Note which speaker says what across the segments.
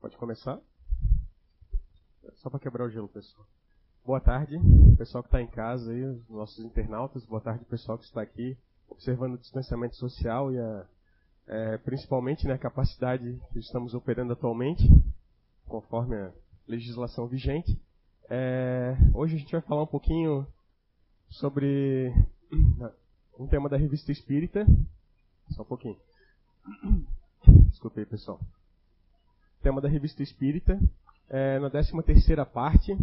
Speaker 1: Pode começar? Só para quebrar o gelo, pessoal. Boa tarde, pessoal que está em casa aí, os nossos internautas. Boa tarde, pessoal que está aqui observando o distanciamento social e a, é, principalmente né, a capacidade que estamos operando atualmente, conforme a legislação vigente. É, hoje a gente vai falar um pouquinho sobre um tema da revista Espírita. Só um pouquinho. Desculpe aí, pessoal tema da Revista Espírita, é, na 13 terceira parte,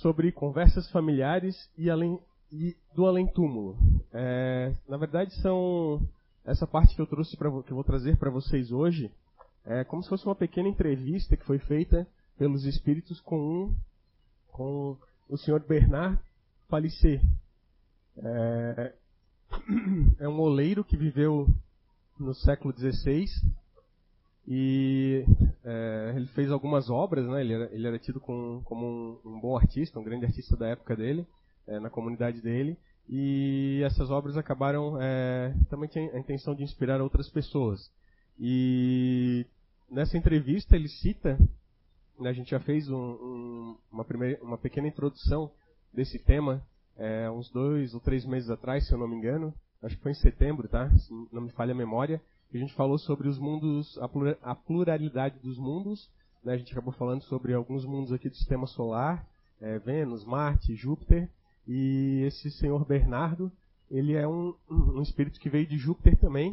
Speaker 1: sobre conversas familiares e, além, e do além-túmulo. É, na verdade, são essa parte que eu trouxe pra, que eu vou trazer para vocês hoje, é como se fosse uma pequena entrevista que foi feita pelos espíritos com um, com o senhor Bernard Palissé. É, é um oleiro que viveu no século XVI e é, ele fez algumas obras, né? ele, era, ele era tido com, como um, um, bom artista, um grande artista da época dele, é, na comunidade dele. E essas obras acabaram é, também tinha a intenção de inspirar outras pessoas. E nessa entrevista ele cita, né, a gente já fez um, um, uma, primeira, uma pequena introdução desse tema é, uns dois ou três meses atrás, se eu não me engano. Acho que foi em setembro, tá? Se não me falha a memória a gente falou sobre os mundos, a pluralidade dos mundos. Né? A gente acabou falando sobre alguns mundos aqui do sistema solar, é, Vênus, Marte, Júpiter. E esse senhor Bernardo, ele é um, um espírito que veio de Júpiter também,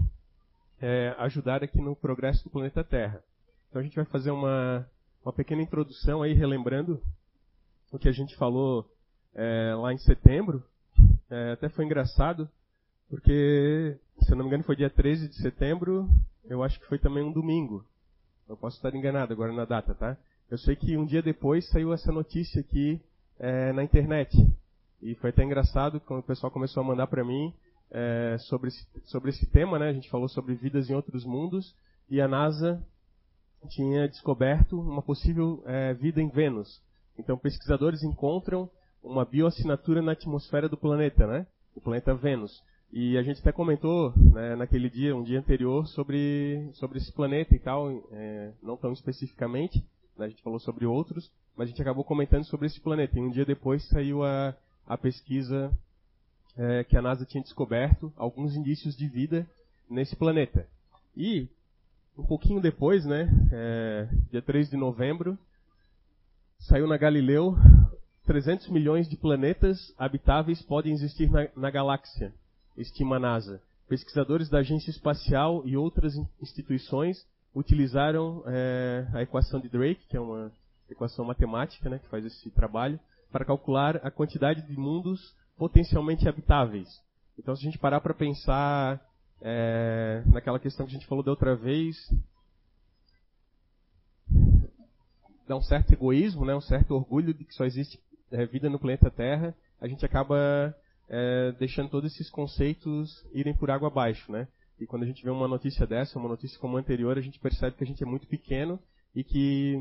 Speaker 1: é, ajudar aqui no progresso do planeta Terra. Então a gente vai fazer uma, uma pequena introdução aí, relembrando o que a gente falou é, lá em setembro. É, até foi engraçado, porque se eu não me engano, foi dia 13 de setembro. Eu acho que foi também um domingo. Eu posso estar enganado agora na data, tá? Eu sei que um dia depois saiu essa notícia aqui é, na internet. E foi até engraçado quando o pessoal começou a mandar para mim é, sobre, esse, sobre esse tema, né? A gente falou sobre vidas em outros mundos. E a NASA tinha descoberto uma possível é, vida em Vênus. Então, pesquisadores encontram uma bioassinatura na atmosfera do planeta, né? O planeta Vênus. E a gente até comentou né, naquele dia, um dia anterior, sobre, sobre esse planeta e tal, é, não tão especificamente, né, a gente falou sobre outros, mas a gente acabou comentando sobre esse planeta. E um dia depois saiu a, a pesquisa é, que a NASA tinha descoberto alguns indícios de vida nesse planeta. E, um pouquinho depois, né, é, dia 3 de novembro, saiu na Galileu 300 milhões de planetas habitáveis podem existir na, na galáxia estima a NASA. Pesquisadores da Agência Espacial e outras instituições utilizaram é, a equação de Drake, que é uma equação matemática né, que faz esse trabalho, para calcular a quantidade de mundos potencialmente habitáveis. Então, se a gente parar para pensar é, naquela questão que a gente falou da outra vez, dá um certo egoísmo, né, um certo orgulho de que só existe é, vida no planeta Terra, a gente acaba é, deixando todos esses conceitos irem por água abaixo, né? E quando a gente vê uma notícia dessa, uma notícia como a anterior, a gente percebe que a gente é muito pequeno e que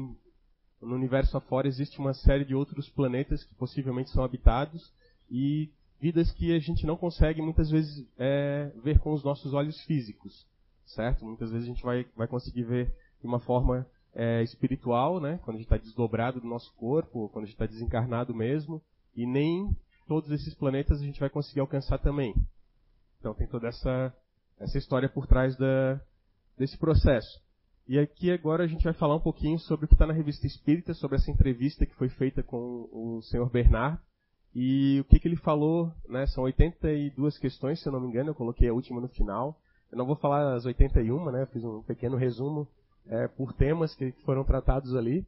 Speaker 1: no universo afora existe uma série de outros planetas que possivelmente são habitados e vidas que a gente não consegue muitas vezes é, ver com os nossos olhos físicos, certo? Muitas vezes a gente vai, vai conseguir ver de uma forma é, espiritual, né? Quando a gente está desdobrado do nosso corpo, quando a gente está desencarnado mesmo, e nem todos esses planetas a gente vai conseguir alcançar também. Então tem toda essa, essa história por trás da, desse processo. E aqui agora a gente vai falar um pouquinho sobre o que está na revista Espírita, sobre essa entrevista que foi feita com o senhor Bernard. E o que, que ele falou, né? São 82 questões, se eu não me engano, eu coloquei a última no final. Eu não vou falar as 81, né? Eu fiz um pequeno resumo é, por temas que foram tratados ali.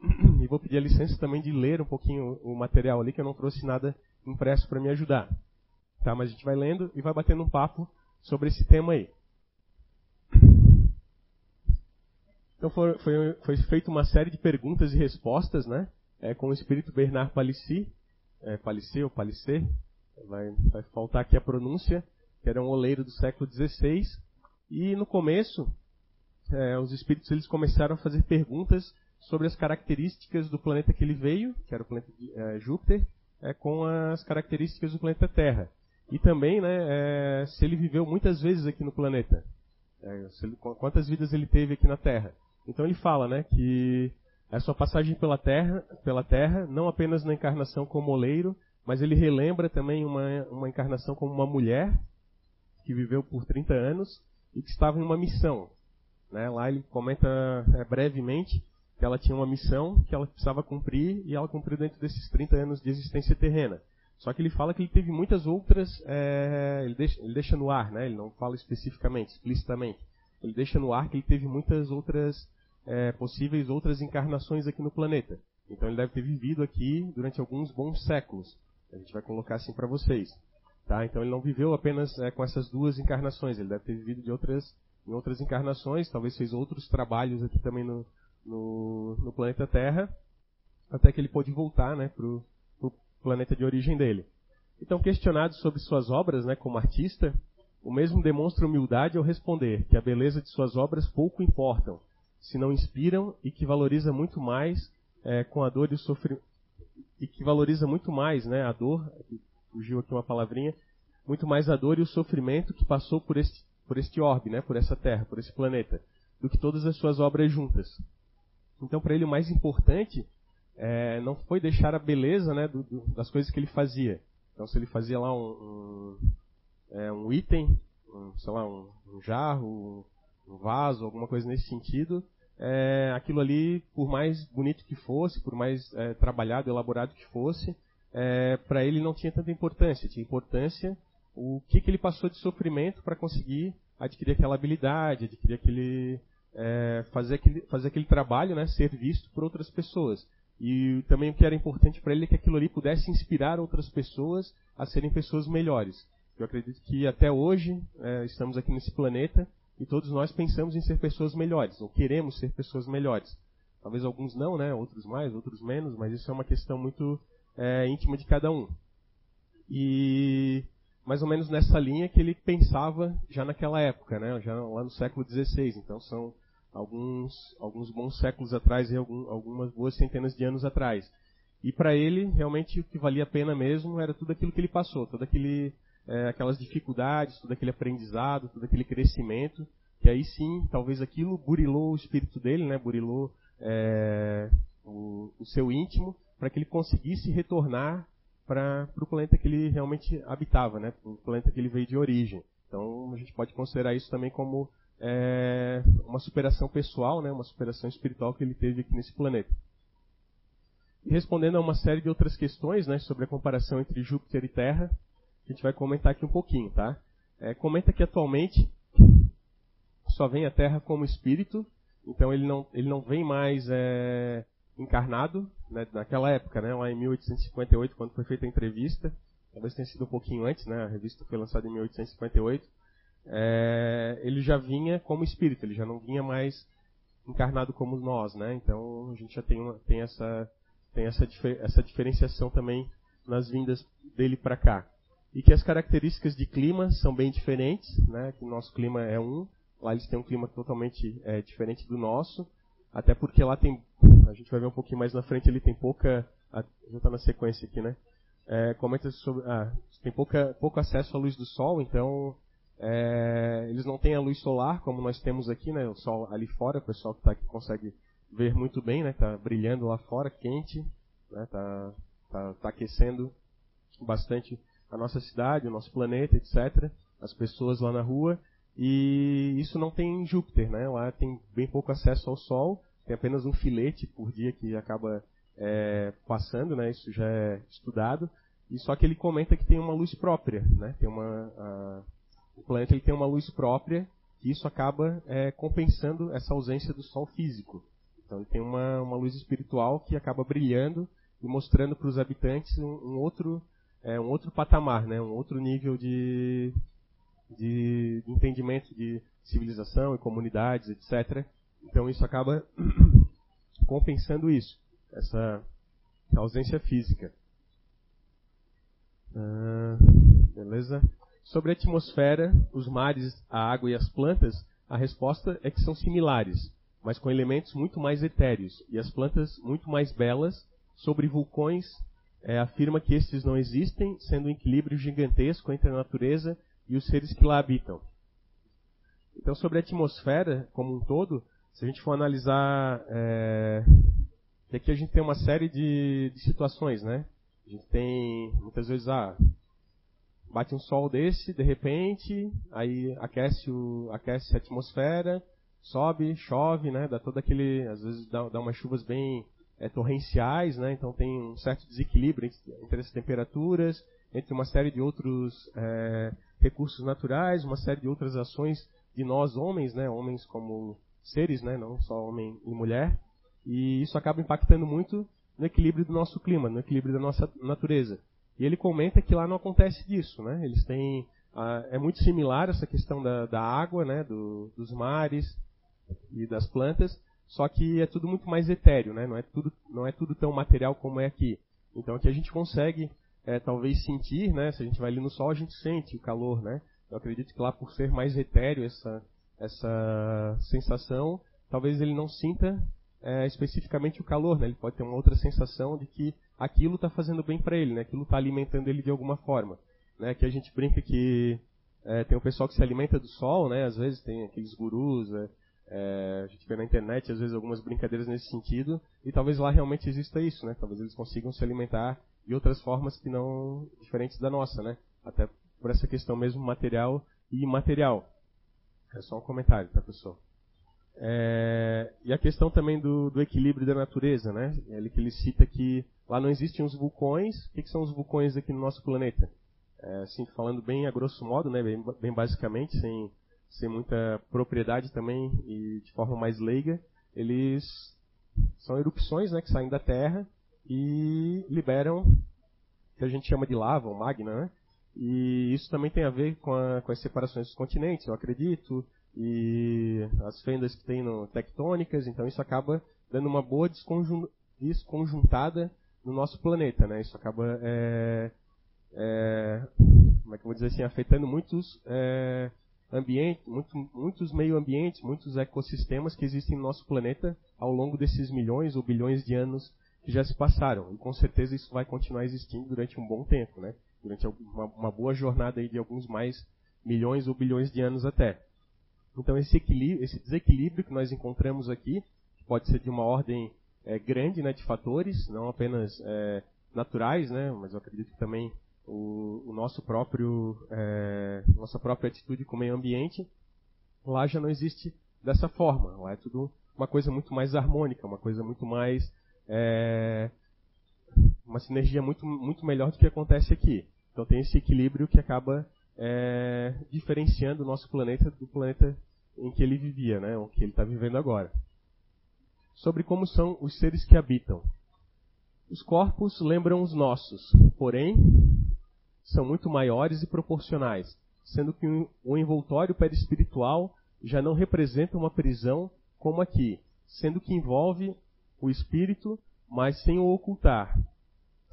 Speaker 1: E vou pedir a licença também de ler um pouquinho o material ali, que eu não trouxe nada impresso para me ajudar. Tá? Mas a gente vai lendo e vai batendo um papo sobre esse tema aí. Então foi, foi, foi feita uma série de perguntas e respostas, né? É, com o espírito Bernard Palissy, é, Palissy ou Palissé, vai, vai faltar aqui a pronúncia, que era um oleiro do século XVI. E no começo, é, os espíritos eles começaram a fazer perguntas sobre as características do planeta que ele veio, que era o planeta de, é, Júpiter, é, com as características do planeta Terra. E também né, é, se ele viveu muitas vezes aqui no planeta. É, ele, quantas vidas ele teve aqui na Terra. Então ele fala, né, que a sua passagem pela terra, pela terra, não apenas na encarnação como oleiro, mas ele relembra também uma, uma encarnação como uma mulher que viveu por 30 anos e que estava em uma missão. Né? Lá ele comenta é, brevemente que ela tinha uma missão que ela precisava cumprir e ela cumpriu dentro desses 30 anos de existência terrena. Só que ele fala que ele teve muitas outras, é, ele, deixa, ele deixa no ar, né? ele não fala especificamente, explicitamente. Ele deixa no ar que ele teve muitas outras é, possíveis outras encarnações aqui no planeta. Então ele deve ter vivido aqui durante alguns bons séculos. A gente vai colocar assim para vocês. Tá? Então ele não viveu apenas é, com essas duas encarnações, ele deve ter vivido de outras, em outras encarnações, talvez fez outros trabalhos aqui também no, no, no planeta Terra, até que ele pôde voltar né, para o planeta de origem dele. Então, questionado sobre suas obras né, como artista, o mesmo demonstra humildade ao responder que a beleza de suas obras pouco importam, se não inspiram e que valoriza muito mais é, com a dor e o sofrimento e que valoriza muito mais, né, a dor, fugiu aqui uma palavrinha, muito mais a dor e o sofrimento que passou por este, por este orbe, né, por essa terra, por esse planeta, do que todas as suas obras juntas. Então, para ele, o mais importante é, não foi deixar a beleza né, do, do, das coisas que ele fazia. Então, se ele fazia lá um, um, é, um item, um, sei lá, um, um jarro, um vaso, alguma coisa nesse sentido, é, aquilo ali, por mais bonito que fosse, por mais é, trabalhado, elaborado que fosse, é, para ele não tinha tanta importância. Tinha importância o que, que ele passou de sofrimento para conseguir adquirir aquela habilidade, adquirir aquele, é, fazer aquele, fazer aquele trabalho, né, ser visto por outras pessoas. E também o que era importante para ele é que aquilo ali pudesse inspirar outras pessoas a serem pessoas melhores. Eu acredito que até hoje é, estamos aqui nesse planeta e todos nós pensamos em ser pessoas melhores, ou queremos ser pessoas melhores. Talvez alguns não, né? Outros mais, outros menos, mas isso é uma questão muito é, íntima de cada um. E mais ou menos nessa linha que ele pensava já naquela época, né? Já lá no século XVI. Então são alguns alguns bons séculos atrás e algum, algumas boas centenas de anos atrás. E para ele realmente o que valia a pena mesmo era tudo aquilo que ele passou, todo aquele é, aquelas dificuldades, todo aquele aprendizado, todo aquele crescimento, que aí sim, talvez aquilo burilou o espírito dele, né, burilou é, o, o, seu íntimo, para que ele conseguisse retornar para o planeta que ele realmente habitava, né, o planeta que ele veio de origem. Então a gente pode considerar isso também como é, uma superação pessoal, né, uma superação espiritual que ele teve aqui nesse planeta. E respondendo a uma série de outras questões né, sobre a comparação entre Júpiter e Terra, a gente vai comentar aqui um pouquinho, tá? É, comenta que atualmente só vem a Terra como espírito, então ele não, ele não vem mais é, encarnado, né, naquela época, né, lá em 1858, quando foi feita a entrevista, talvez tenha sido um pouquinho antes, né, a revista foi lançada em 1858, é, ele já vinha como espírito, ele já não vinha mais encarnado como nós, né, então a gente já tem, uma, tem, essa, tem essa, essa diferenciação também nas vindas dele para cá. E que as características de clima são bem diferentes, né? Que o nosso clima é um, lá eles têm um clima totalmente é, diferente do nosso, até porque lá tem, a gente vai ver um pouquinho mais na frente, ele tem pouca, já está na sequência aqui, né? É, comenta sobre, ah, tem pouca, pouco acesso à luz do sol, então é, eles não têm a luz solar como nós temos aqui, né? O sol ali fora, o pessoal que está aqui consegue ver muito bem, né? Está brilhando lá fora, quente, né? Tá, tá, tá aquecendo bastante a nossa cidade, o nosso planeta, etc. As pessoas lá na rua. E isso não tem em Júpiter, né? Lá tem bem pouco acesso ao Sol, tem apenas um filete por dia que acaba é, passando, né? Isso já é estudado. E só que ele comenta que tem uma luz própria, né? Tem uma, a, o planeta ele tem uma luz própria e isso acaba é, compensando essa ausência do Sol físico. Então ele tem uma, uma luz espiritual que acaba brilhando e mostrando para os habitantes um, um outro é, um outro patamar, né? um outro nível de, de entendimento de civilização e comunidades, etc. Então isso acaba compensando isso, essa ausência física. Ah, beleza? Sobre a atmosfera, os mares, a água e as plantas, a resposta é que são similares, mas com elementos muito mais etéreos, e as plantas muito mais belas, sobre vulcões é, afirma que estes não existem, sendo um equilíbrio gigantesco entre a natureza e os seres que lá habitam. Então, sobre a atmosfera como um todo, se a gente for analisar, é, aqui a gente tem uma série de, de situações, né? A gente tem, muitas vezes, ah, bate um sol desse, de repente, aí aquece, o, aquece a atmosfera, sobe, chove, né? Dá todo aquele, às vezes dá, dá umas chuvas bem é, torrenciais, né? Então tem um certo desequilíbrio entre, entre as temperaturas, entre uma série de outros é, recursos naturais, uma série de outras ações de nós homens, né? Homens como seres, né? Não só homem e mulher. E isso acaba impactando muito no equilíbrio do nosso clima, no equilíbrio da nossa natureza. E ele comenta que lá não acontece disso, né? Eles têm ah, é muito similar essa questão da, da água, né? Do, dos mares e das plantas, só que é tudo muito mais etéreo, né? Não é tudo não é tudo tão material como é aqui. Então aqui a gente consegue é, talvez sentir, né? Se a gente vai ali no sol a gente sente o calor, né? Eu acredito que lá por ser mais etéreo essa essa sensação, talvez ele não sinta é, especificamente o calor, né? Ele pode ter uma outra sensação de que aquilo está fazendo bem para ele, né? Aquilo está alimentando ele de alguma forma, né? Que a gente brinca que é, tem o pessoal que se alimenta do sol, né? Às vezes tem aqueles gurus, é, é, a gente vê na internet às vezes algumas brincadeiras nesse sentido e talvez lá realmente exista isso, né? Talvez eles consigam se alimentar de outras formas que não diferentes da nossa, né? Até por essa questão mesmo material e imaterial. É só um comentário, tá, pessoal? É, e a questão também do, do, equilíbrio da natureza, né? Ele que ele cita que lá não existem os vulcões. O que, que são os vulcões aqui no nosso planeta? É, assim, falando bem a grosso modo, né? Bem, bem, basicamente, sem, sem muita propriedade também e de forma mais leiga, eles são erupções, né? Que saem da Terra e liberam o que a gente chama de lava, ou magna, né? E isso também tem a ver com, a, com as separações dos continentes, eu acredito, e as fendas que tem no, tectônicas, então isso acaba dando uma boa desconjuntada no nosso planeta, né? Isso acaba, é, é, como é que eu vou dizer assim, afetando muitos é, ambientes, muito, muitos meio ambientes, muitos ecossistemas que existem no nosso planeta ao longo desses milhões ou bilhões de anos que já se passaram. E com certeza isso vai continuar existindo durante um bom tempo, né? Durante uma, uma boa jornada aí de alguns mais milhões ou bilhões de anos até. Então esse, esse desequilíbrio que nós encontramos aqui pode ser de uma ordem é, grande né, de fatores, não apenas é, naturais, né, mas eu acredito que também o, o nosso próprio, é, nossa própria atitude com o meio ambiente, lá já não existe dessa forma. Lá é tudo uma coisa muito mais harmônica, uma coisa muito mais é, uma sinergia muito, muito melhor do que acontece aqui. Então tem esse equilíbrio que acaba é, diferenciando o nosso planeta do planeta em que ele vivia, né, o que ele está vivendo agora. Sobre como são os seres que habitam. Os corpos lembram os nossos, porém são muito maiores e proporcionais, sendo que o envoltório perispiritual já não representa uma prisão como aqui, sendo que envolve o espírito, mas sem o ocultar,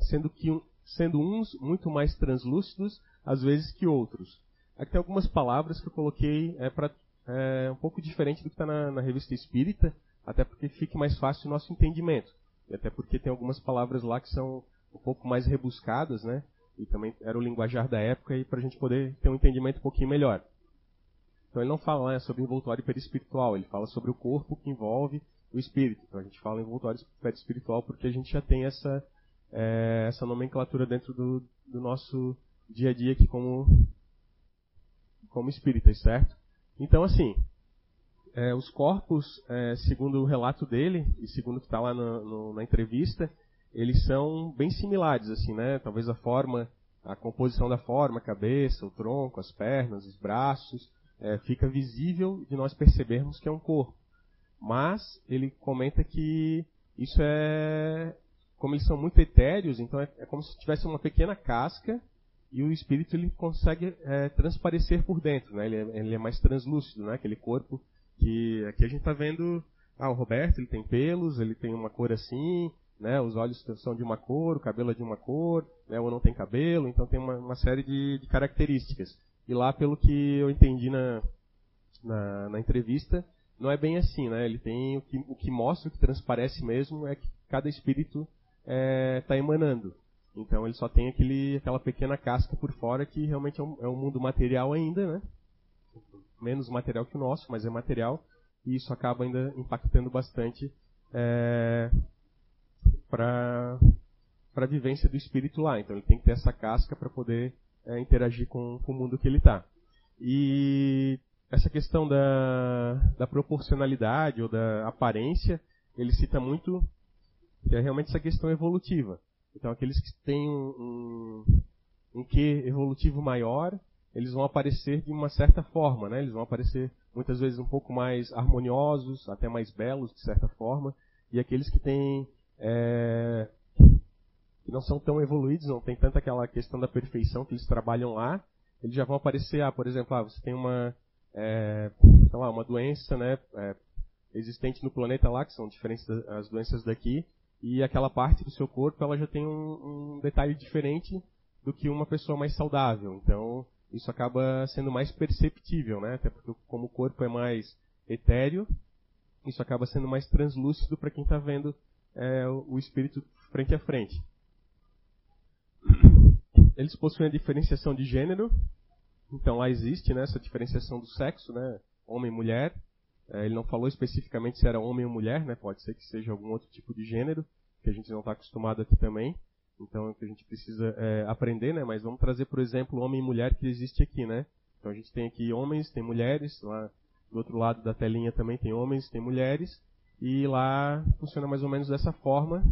Speaker 1: sendo que sendo uns muito mais translúcidos às vezes que outros. Aqui tem algumas palavras que eu coloquei é, para é, um pouco diferente do que está na, na, revista Espírita, até porque fique mais fácil o nosso entendimento. E até porque tem algumas palavras lá que são um pouco mais rebuscadas, né? E também era o linguajar da época e para a gente poder ter um entendimento um pouquinho melhor. Então ele não fala né, sobre envoltório perispiritual, ele fala sobre o corpo que envolve o espírito. Então a gente fala envoltório perispiritual porque a gente já tem essa, é, essa nomenclatura dentro do, do nosso dia a dia aqui como, como espíritas, certo? Então, assim, é, os corpos, é, segundo o relato dele, e segundo o que está lá no, no, na entrevista, eles são bem similares, assim, né? Talvez a forma, a composição da forma, a cabeça, o tronco, as pernas, os braços, é, fica visível de nós percebermos que é um corpo. Mas ele comenta que isso é, como eles são muito etéreos, então é, é como se tivesse uma pequena casca e o espírito ele consegue é, transparecer por dentro, né? Ele é, ele é, mais translúcido, né? Aquele corpo que aqui a gente está vendo, ah, o Roberto ele tem pelos, ele tem uma cor assim, né? Os olhos são de uma cor, o cabelo é de uma cor, né? Ou não tem cabelo, então tem uma, uma série de, de, características. E lá, pelo que eu entendi na, na, na entrevista, não é bem assim, né? Ele tem o que, o que mostra, o que transparece mesmo é que cada espírito está é, tá emanando. Então ele só tem aquele, aquela pequena casca por fora que realmente é um, é um mundo material ainda, né? Menos material que o nosso, mas é material. e isso acaba ainda impactando bastante é, para a vivência do espírito lá. Então ele tem que ter essa casca para poder é, interagir com, com, o mundo que ele está. E essa questão da, da proporcionalidade ou da aparência, ele cita muito que é realmente essa questão evolutiva. Então aqueles que têm um, um, um evolutivo maior, eles vão aparecer de uma certa forma, né? Eles vão aparecer muitas vezes um pouco mais harmoniosos, até mais belos de certa forma, e aqueles que têm é, que não são tão evoluídos, não tem tanta aquela questão da perfeição que eles trabalham lá, eles já vão aparecer, ah, por exemplo, ah, você tem uma, é, lá, uma doença, né, é, existente no planeta lá, que são diferentes das doenças daqui, e aquela parte do seu corpo, ela já tem um, um detalhe diferente do que uma pessoa mais saudável. Então, isso acaba sendo mais perceptível, né? Até porque como o corpo é mais etéreo, isso acaba sendo mais translúcido para quem está vendo é, o espírito frente a frente. Eles possuem a diferenciação de gênero, então lá existe né, essa diferenciação do sexo, né, homem e mulher. É, ele não falou especificamente se era homem ou mulher, né, pode ser que seja algum outro tipo de gênero, que a gente não está acostumado aqui também. Então é o que a gente precisa é, aprender, né? Mas vamos trazer, por exemplo, homem e mulher que existe aqui, né? Então a gente tem aqui homens, tem mulheres, lá do outro lado da telinha também tem homens, tem mulheres, e lá funciona mais ou menos dessa forma.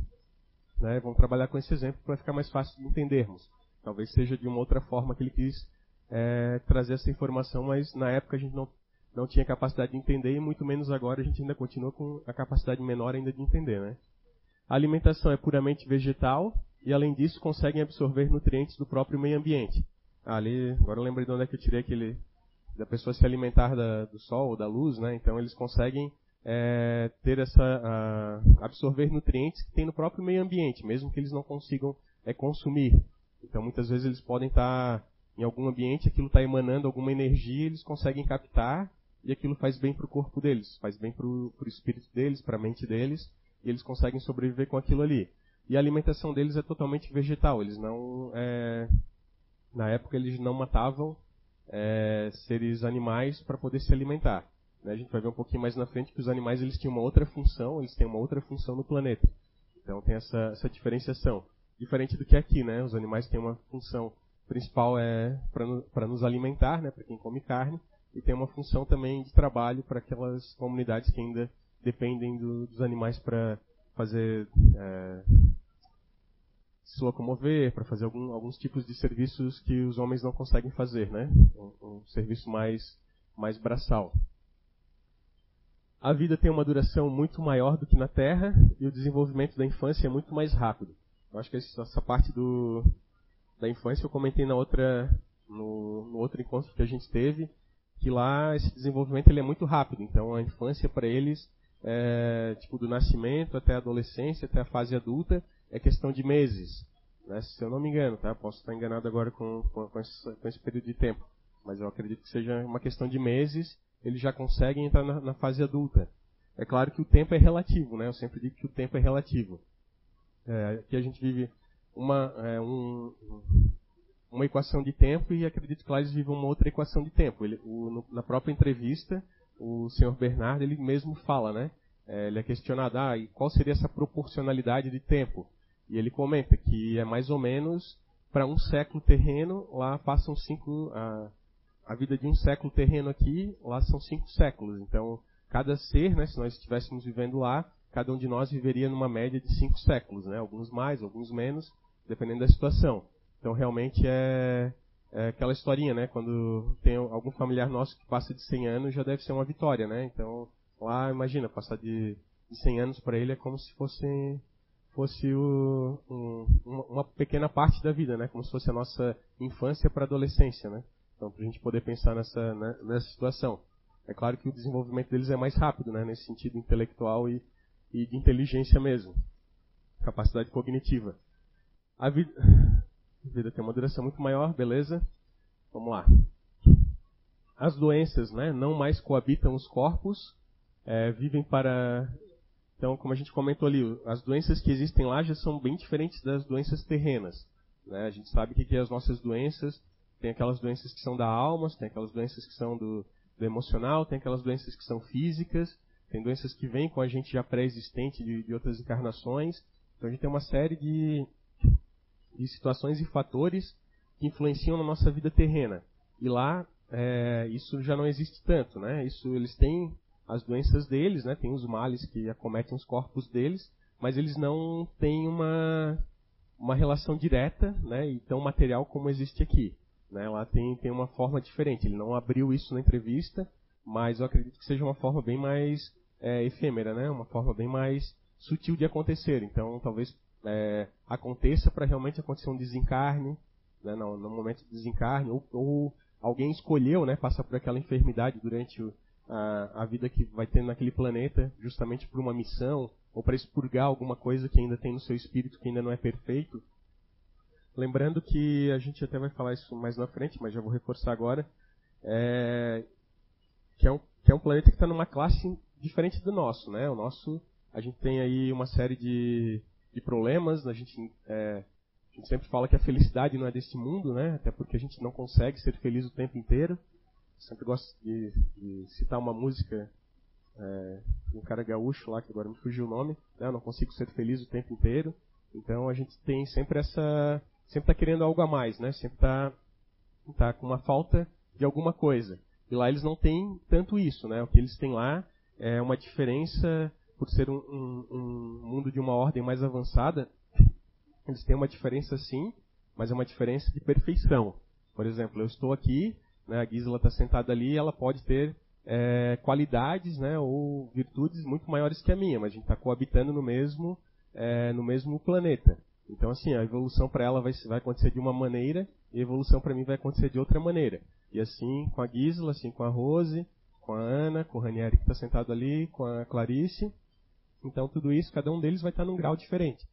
Speaker 1: Né? Vamos trabalhar com esse exemplo para ficar mais fácil de entendermos. Talvez seja de uma outra forma que ele quis é, trazer essa informação, mas na época a gente não, não tinha capacidade de entender e muito menos agora a gente ainda continua com a capacidade menor ainda de entender. Né? A alimentação é puramente vegetal, e além disso conseguem absorver nutrientes do próprio meio ambiente. Ah, ali, agora eu lembrei de onde é que eu tirei aquele da pessoa se alimentar da, do sol, da luz, né? Então eles conseguem é, ter essa absorver nutrientes que tem no próprio meio ambiente, mesmo que eles não consigam é, consumir. Então muitas vezes eles podem estar tá em algum ambiente, aquilo está emanando alguma energia, eles conseguem captar e aquilo faz bem para o corpo deles, faz bem para o espírito deles, para a mente deles, e eles conseguem sobreviver com aquilo ali. E a alimentação deles é totalmente vegetal. Eles não, é, na época, eles não matavam é, seres animais para poder se alimentar. Né? A gente vai ver um pouquinho mais na frente que os animais eles tinham uma outra função, eles têm uma outra função no planeta. Então tem essa, essa diferenciação. Diferente do que aqui, né? Os animais têm uma função principal é para nos alimentar, né? Para quem come carne, e tem uma função também de trabalho para aquelas comunidades que ainda dependem do, dos animais para fazer é, se locomover, para fazer algum, alguns tipos de serviços que os homens não conseguem fazer, né? Um, um, serviço mais, mais braçal. A vida tem uma duração muito maior do que na Terra e o desenvolvimento da infância é muito mais rápido. Eu acho que essa parte do, da infância eu comentei na outra, no, no outro encontro que a gente teve, que lá esse desenvolvimento ele é muito rápido. Então a infância para eles é, tipo, do nascimento até a adolescência, até a fase adulta, é questão de meses. Né? Se eu não me engano, tá? Posso estar enganado agora com, com, com, esse, com esse período de tempo. Mas eu acredito que seja uma questão de meses, eles já conseguem entrar na, na fase adulta. É claro que o tempo é relativo, né? Eu sempre digo que o tempo é relativo. É, aqui a gente vive uma, é, um, uma equação de tempo e acredito que lá eles vivem uma outra equação de tempo. Ele, o, no, na própria entrevista, o senhor Bernardo ele mesmo fala, né? É, ele é questionado, ah, e qual seria essa proporcionalidade de tempo? E ele comenta que é mais ou menos para um século terreno, lá passam cinco. A, a vida de um século terreno aqui, lá são cinco séculos. Então, cada ser, né, se nós estivéssemos vivendo lá, cada um de nós viveria numa média de cinco séculos, né? Alguns mais, alguns menos, dependendo da situação. Então, realmente é, é aquela historinha, né? Quando tem algum familiar nosso que passa de 100 anos, já deve ser uma vitória, né? Então, lá, imagina, passar de, de 100 anos para ele é como se fosse fosse o, um, uma pequena parte da vida, né? Como se fosse a nossa infância para adolescência, né? Então, para a gente poder pensar nessa, né, nessa situação. É claro que o desenvolvimento deles é mais rápido, né? Nesse sentido intelectual e, e de inteligência mesmo. Capacidade cognitiva. A vida, a vida tem uma duração muito maior, beleza? Vamos lá. As doenças, né? Não mais coabitam os corpos, é, vivem para então, como a gente comentou ali, as doenças que existem lá já são bem diferentes das doenças terrenas. Né? A gente sabe que, que as nossas doenças, tem aquelas doenças que são da alma, tem aquelas doenças que são do, do emocional, tem aquelas doenças que são físicas, tem doenças que vêm com a gente já pré-existente de, de, outras encarnações. Então a gente tem uma série de, de situações e fatores que influenciam na nossa vida terrena. E lá é, isso já não existe tanto, né? Isso eles têm as doenças deles, né? Tem os males que acometem os corpos deles, mas eles não têm uma uma relação direta, né? E tão material como existe aqui. Né? Lá tem, tem uma forma diferente. Ele não abriu isso na entrevista, mas eu acredito que seja uma forma bem mais é, efêmera, né? Uma forma bem mais sutil de acontecer. Então, talvez é, aconteça para realmente acontecer um desencarne, né? no, no momento do desencarne, ou, ou, alguém escolheu, né? Passar por aquela enfermidade durante a, a vida que vai ter naquele planeta, justamente por uma missão ou para expurgar alguma coisa que ainda tem no seu espírito que ainda não é perfeito. Lembrando que a gente até vai falar isso mais na frente, mas já vou reforçar agora, é, que, é um, que é um planeta que está numa classe diferente do nosso, né? O nosso, a gente tem aí uma série de, de problemas, a gente, é, a gente sempre fala que a felicidade não é deste mundo, né? Até porque a gente não consegue ser feliz o tempo inteiro. sempre gosto de, de citar uma música é, um cara gaúcho lá, que agora me fugiu o nome, né? Eu não consigo ser feliz o tempo inteiro. Então a gente tem sempre essa sempre está querendo algo a mais, né? Sempre está tá com uma falta de alguma coisa. E lá eles não têm tanto isso, né? O que eles têm lá é uma diferença, por ser um, um, um mundo de uma ordem mais avançada, eles têm uma diferença sim, mas é uma diferença de perfeição. Por exemplo, eu estou aqui, né, a Gisela está sentada ali, ela pode ter é, qualidades né, ou virtudes muito maiores que a minha, mas a gente está coabitando no mesmo, é, no mesmo planeta. Então, assim, a evolução para ela vai, vai acontecer de uma maneira e a evolução para mim vai acontecer de outra maneira. E assim com a Gisela, assim com a Rose, com a Ana, com o Ranieri que está sentado ali, com a Clarice. Então, tudo isso, cada um deles vai estar num grau diferente.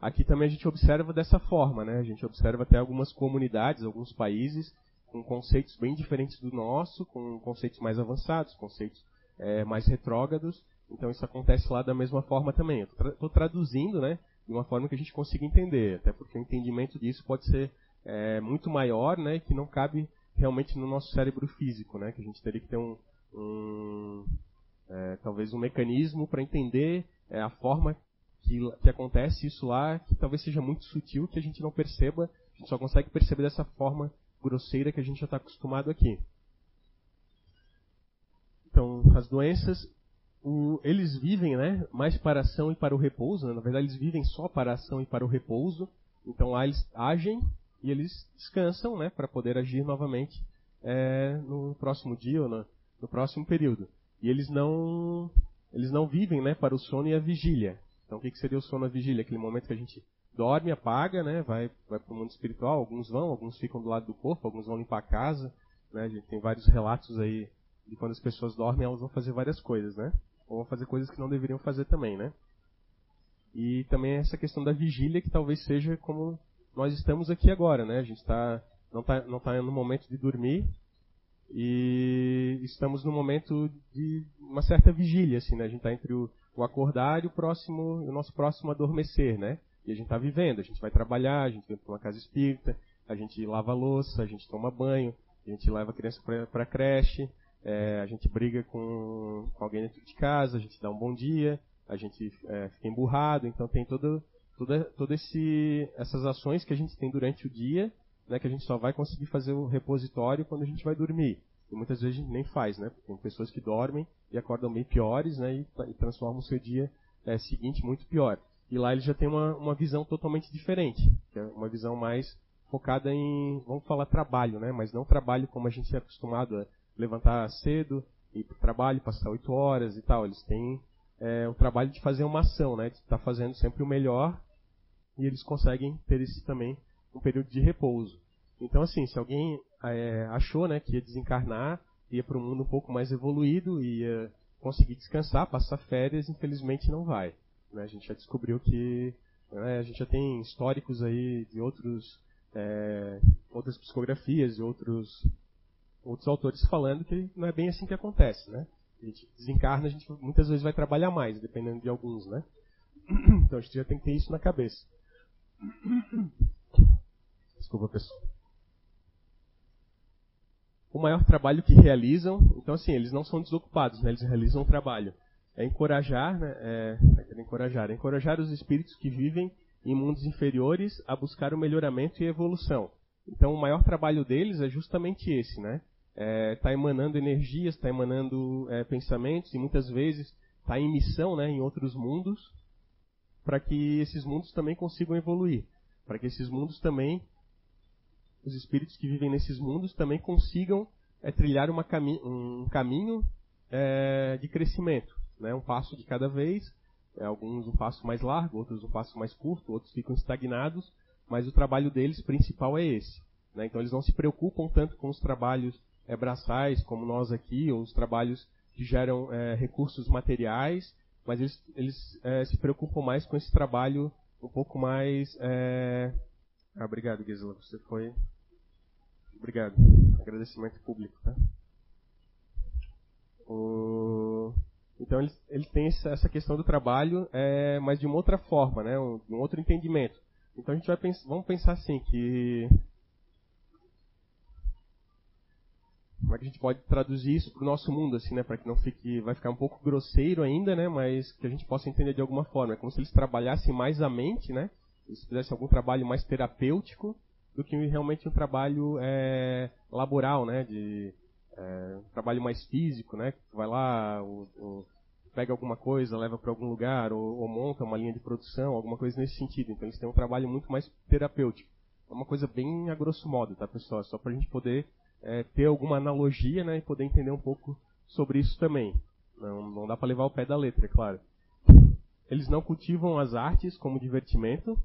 Speaker 1: Aqui também a gente observa dessa forma, né? A gente observa até algumas comunidades, alguns países, com conceitos bem diferentes do nosso, com conceitos mais avançados, conceitos é, mais retrógrados, então isso acontece lá da mesma forma também. Estou traduzindo, né, de uma forma que a gente consiga entender, até porque o entendimento disso pode ser é, muito maior, né, que não cabe realmente no nosso cérebro físico, né, que a gente teria que ter um, um é, talvez um mecanismo para entender é, a forma que, que acontece isso lá, que talvez seja muito sutil, que a gente não perceba, a gente só consegue perceber dessa forma grosseira que a gente já está acostumado aqui. Então, as doenças o, eles vivem né, mais para a ação e para o repouso. Né? Na verdade, eles vivem só para a ação e para o repouso. Então lá eles agem e eles descansam né, para poder agir novamente é, no próximo dia ou no, no, próximo período. E eles não, eles não vivem né, para o sono e a vigília. Então o que, que seria o sono e a vigília? Aquele momento que a gente dorme, apaga, né, vai, vai para o mundo espiritual. Alguns vão, alguns ficam do lado do corpo, alguns vão limpar a casa. Né, a gente tem vários relatos aí de quando as pessoas dormem, elas vão fazer várias coisas, né? ou fazer coisas que não deveriam fazer também, né? E também essa questão da vigília que talvez seja como nós estamos aqui agora, né? A gente tá, não está não tá no momento de dormir e estamos no momento de uma certa vigília, assim, né? A gente está entre o, o, acordar e o próximo, o nosso próximo adormecer, né? E a gente está vivendo, a gente vai trabalhar, a gente vai para uma casa espírita, a gente lava a louça, a gente toma banho, a gente leva a criança para a creche, é, a gente briga com, com, alguém dentro de casa, a gente dá um bom dia, a gente é, fica emburrado, então tem todo, toda, toda esse, essas ações que a gente tem durante o dia, né, que a gente só vai conseguir fazer o repositório quando a gente vai dormir. E muitas vezes a gente nem faz, né? Tem pessoas que dormem e acordam bem piores, né? E, e transformam o seu dia é, seguinte muito pior. E lá ele já tem uma, uma visão totalmente diferente, que é uma visão mais focada em, vamos falar trabalho, né? Mas não trabalho como a gente é acostumado a levantar cedo, ir para o trabalho, passar oito horas e tal. Eles têm é, o trabalho de fazer uma ação, né? De estar tá fazendo sempre o melhor e eles conseguem ter esse também um período de repouso. Então, assim, se alguém é, achou né, que ia desencarnar, ia para um mundo um pouco mais evoluído, ia conseguir descansar, passar férias, infelizmente não vai. Né? A gente já descobriu que né, a gente já tem históricos aí de outros, é, outras psicografias e outros outros autores falando que não é bem assim que acontece, né? A gente desencarna, a gente muitas vezes vai trabalhar mais, dependendo de alguns, né? Então a gente já tem que ter isso na cabeça. Desculpa, pessoal. o maior trabalho que realizam. Então, assim, eles não são desocupados, né? eles realizam um trabalho. É encorajar, né? É, é encorajar, é encorajar os espíritos que vivem em mundos inferiores a buscar o melhoramento e evolução. Então, o maior trabalho deles é justamente esse, né? Está é, tá emanando energias, está emanando é, pensamentos e muitas vezes está em missão, né, em outros mundos, para que esses mundos também consigam evoluir, para que esses mundos também os espíritos que vivem nesses mundos também consigam é, trilhar cami um caminho é, de crescimento, né? um passo de cada vez, é, alguns um passo mais largo, outros um passo mais curto, outros ficam estagnados, mas o trabalho deles principal é esse. Né? Então eles não se preocupam tanto com os trabalhos é, braçais, como nós aqui, ou os trabalhos que geram é, recursos materiais, mas eles, eles é, se preocupam mais com esse trabalho um pouco mais é, ah, obrigado, Gisela. Você foi. Obrigado. Agradecimento público, tá? O... Então ele, ele tem essa questão do trabalho, é, mas de uma outra forma, né? Um, um outro entendimento. Então a gente vai pensar, vamos pensar assim que como é que a gente pode traduzir isso para o nosso mundo, assim, né? Para que não fique, vai ficar um pouco grosseiro ainda, né? Mas que a gente possa entender de alguma forma. É como se eles trabalhassem mais a mente, né? Eles fizessem algum trabalho mais terapêutico do que realmente um trabalho é, laboral, né? De é, um trabalho mais físico, né? Que vai lá, o, o, pega alguma coisa, leva para algum lugar, ou, ou, monta uma linha de produção, alguma coisa nesse sentido. Então eles têm um trabalho muito mais terapêutico. É uma coisa bem a grosso modo, tá, pessoal? Só para a gente poder é, ter alguma analogia, né? E poder entender um pouco sobre isso também. Não, não dá para levar o pé da letra, é claro. Eles não cultivam as artes como divertimento,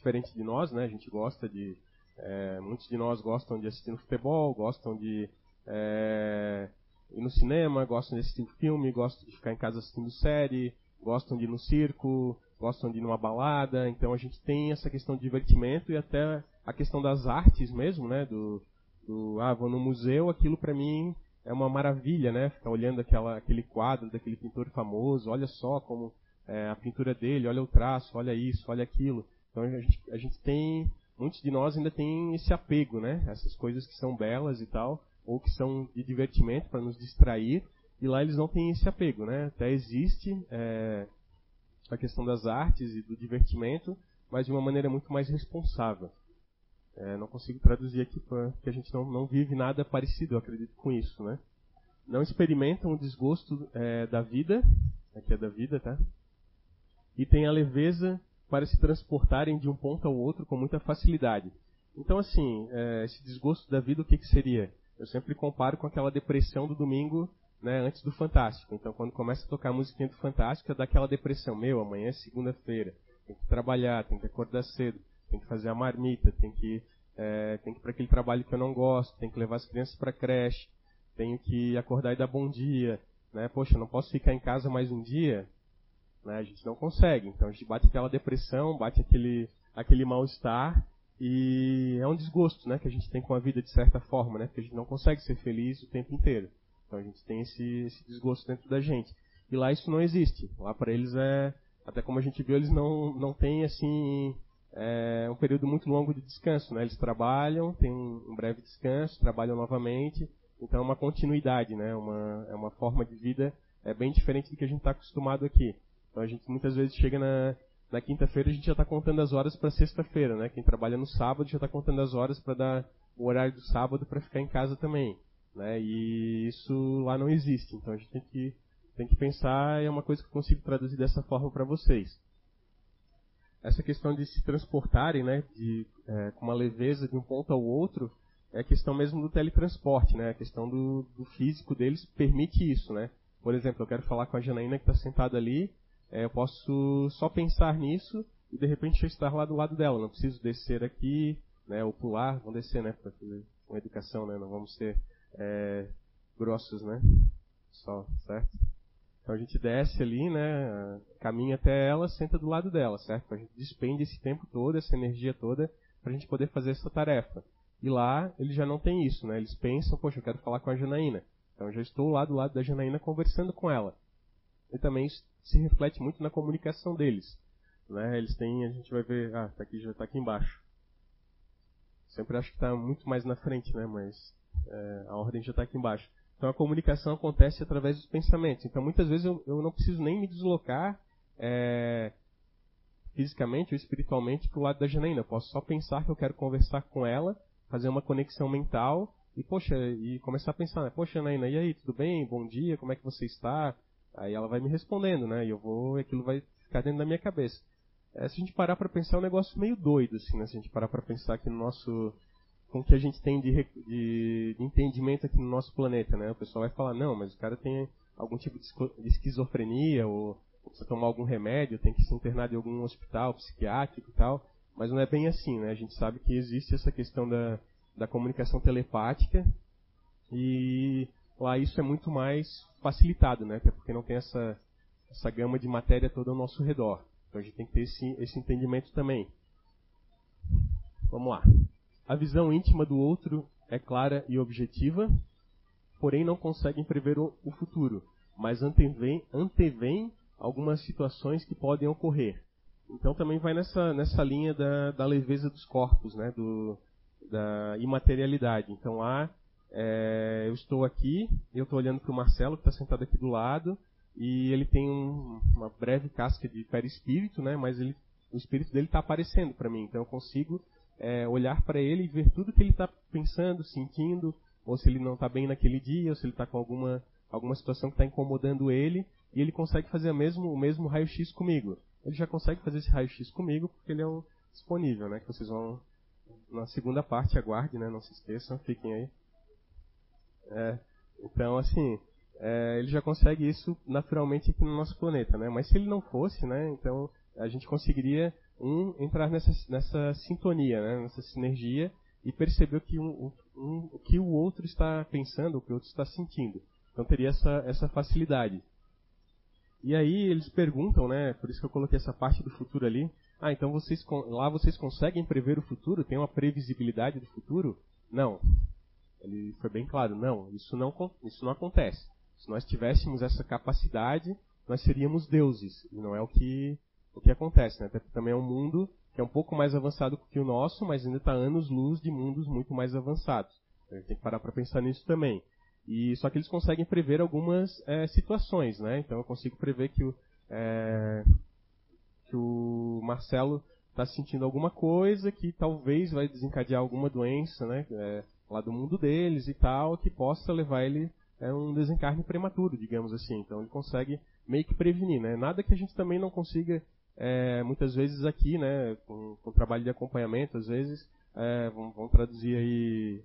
Speaker 1: diferente de nós, né? A gente gosta de. É, muitos de nós gostam de assistir no futebol, gostam de é, ir no cinema, gostam de assistir filme, gostam de ficar em casa assistindo série, gostam de ir no circo, gostam de ir numa balada. Então a gente tem essa questão de divertimento e até a questão das artes mesmo, né? Do, do ah, vou no museu, aquilo para mim é uma maravilha, né? Ficar olhando aquela, aquele quadro daquele pintor famoso, olha só como é, a pintura dele, olha o traço, olha isso, olha aquilo. Então a gente, a gente tem, muitos de nós ainda tem esse apego, né? Essas coisas que são belas e tal, ou que são de divertimento para nos distrair, e lá eles não têm esse apego, né? Até existe é, a questão das artes e do divertimento, mas de uma maneira muito mais responsável. É, não consigo traduzir aqui porque a gente não, não vive nada parecido, eu acredito, com isso, né? Não experimentam o desgosto é, da vida, aqui é da vida, tá? E tem a leveza para se transportarem de um ponto ao outro com muita facilidade. Então, assim, é, esse desgosto da vida, o que, que seria? Eu sempre comparo com aquela depressão do domingo né, antes do Fantástico. Então, quando começa a tocar a musiquinha do Fantástico, é daquela depressão. Meu, amanhã é segunda-feira, tem que trabalhar, tem que acordar cedo, tem que fazer a marmita, tem que, é, tem que ir para aquele trabalho que eu não gosto, tem que levar as crianças para creche, tenho que acordar e dar bom dia. Né? Poxa, não posso ficar em casa mais um dia? Né? A gente não consegue. Então a gente bate aquela depressão, bate aquele, aquele mal-estar e é um desgosto né, que a gente tem com a vida de certa forma, né? Porque a gente não consegue ser feliz o tempo inteiro. Então a gente tem esse, esse desgosto dentro da gente. E lá isso não existe. Lá para eles é. Até como a gente viu, eles não, não têm assim. É, um período muito longo de descanso. Né? Eles trabalham, têm um, breve descanso, trabalham novamente. Então é uma continuidade, né? uma, é uma forma de vida é bem diferente do que a gente está acostumado aqui. Então a gente muitas vezes chega na, na quinta-feira a gente já está contando as horas para sexta-feira, né? Quem trabalha no sábado já está contando as horas para dar o horário do sábado para ficar em casa também, né? E isso lá não existe. Então a gente tem que tem que pensar é uma coisa que eu consigo traduzir dessa forma para vocês. Essa questão de se transportarem, né? De é, com uma leveza de um ponto ao outro é a questão mesmo do teletransporte, né? A questão do, do físico deles permite isso, né? Por exemplo, eu quero falar com a Janaína que está sentada ali é, eu posso só pensar nisso e de repente eu estar lá do lado dela. Não preciso descer aqui, né, ou pular, vamos descer, né, para fazer uma educação, né, não vamos ser é, grossos, né, só, certo? Então a gente desce ali, né, caminha até ela, senta do lado dela, certo? A gente despende esse tempo todo, essa energia toda, para a gente poder fazer essa tarefa. E lá eles já não têm isso, né? Eles pensam, poxa, eu quero falar com a Janaína. Então já estou lá do lado da Janaína conversando com ela. E também se reflete muito na comunicação deles. Né? Eles têm, a gente vai ver, ah, tá aqui, já está aqui embaixo. Sempre acho que está muito mais na frente, né? Mas É, a ordem já está aqui embaixo. Então a comunicação acontece através dos pensamentos. Então muitas vezes eu, eu não preciso nem me deslocar é, fisicamente ou espiritualmente para o lado da Janaína. Eu posso só pensar que eu quero conversar com ela, fazer uma conexão mental e, poxa, e começar a pensar, né? Poxa, Janaína, e aí, tudo bem? Bom dia, como é que você está? Aí ela vai me respondendo, né? E eu vou, aquilo vai ficar dentro da minha cabeça. É, se a gente parar para pensar, é um negócio meio doido, assim, né? Se a gente parar para pensar aqui no nosso com o que a gente tem de, de, de, entendimento aqui no nosso planeta, né? O pessoal vai falar, não, mas o cara tem algum tipo de esquizofrenia ou precisa tomar algum remédio, tem que ser internado em algum hospital psiquiátrico e tal. Mas não é bem assim, né? A gente sabe que existe essa questão da, da comunicação telepática e lá isso é muito mais facilitado, né? Até porque não tem essa, essa gama de matéria toda ao nosso redor. Então a gente tem que ter esse, esse entendimento também. Vamos lá. A visão íntima do outro é clara e objetiva, porém não conseguem prever o, o futuro, mas antevém, antevém algumas situações que podem ocorrer. Então também vai nessa, nessa linha da, da leveza dos corpos, né, do, da imaterialidade. Então lá é, eu estou aqui, eu estou olhando para o Marcelo que está sentado aqui do lado e ele tem um, uma breve casca de perispírito, né, mas ele, o espírito dele está aparecendo para mim. Então eu consigo é, olhar para ele e ver tudo que ele está pensando, sentindo, ou se ele não está bem naquele dia, ou se ele está com alguma, alguma situação que está incomodando ele, e ele consegue fazer mesmo, o mesmo raio-x comigo. Ele já consegue fazer esse raio-x comigo porque ele é um disponível, né? Que vocês vão na segunda parte, aguarde, né? Não se esqueçam, fiquem aí. É, então, assim, é, ele já consegue isso naturalmente aqui no nosso planeta, né? Mas se ele não fosse, né? Então a gente conseguiria um entrar nessa, nessa sintonia, né, nessa sinergia e perceber que, um, um, o que o outro está pensando, o que o outro está sentindo. Então teria essa, essa facilidade. E aí eles perguntam, né, por isso que eu coloquei essa parte do futuro ali, ah, então vocês lá vocês conseguem prever o futuro? Tem uma previsibilidade do futuro? Não. Ele foi bem claro, não, isso não, isso não acontece. Se nós tivéssemos essa capacidade, nós seríamos deuses, e não é o que o que acontece, né? Até também é um mundo que é um pouco mais avançado que o nosso, mas ainda está anos-luz de mundos muito mais avançados. A gente tem que parar para pensar nisso também. E só que eles conseguem prever algumas é, situações, né? Então eu consigo prever que o, é, que o Marcelo está sentindo alguma coisa que talvez vai desencadear alguma doença, né? É, lá do mundo deles e tal, que possa levar ele a é, um desencarne prematuro, digamos assim. Então ele consegue meio que prevenir, né? Nada que a gente também não consiga é, muitas vezes aqui, né, com, com trabalho de acompanhamento, às vezes, é, vamos, vamos, traduzir aí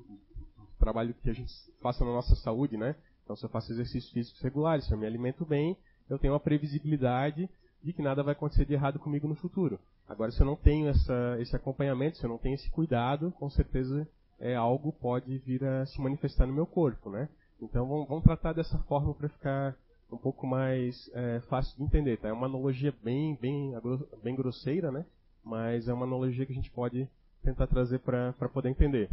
Speaker 1: o trabalho que a gente faça na nossa saúde, né? Então, se eu faço exercícios físicos regulares, se eu me alimento bem, eu tenho uma previsibilidade de que nada vai acontecer de errado comigo no futuro. Agora, se eu não tenho essa, esse acompanhamento, se eu não tenho esse cuidado, com certeza é, algo pode vir a se manifestar no meu corpo, né? Então, vamos, vamos tratar dessa forma para ficar um pouco mais é, fácil de entender, tá? É uma analogia bem, bem, bem grosseira, né? Mas é uma analogia que a gente pode tentar trazer para poder entender.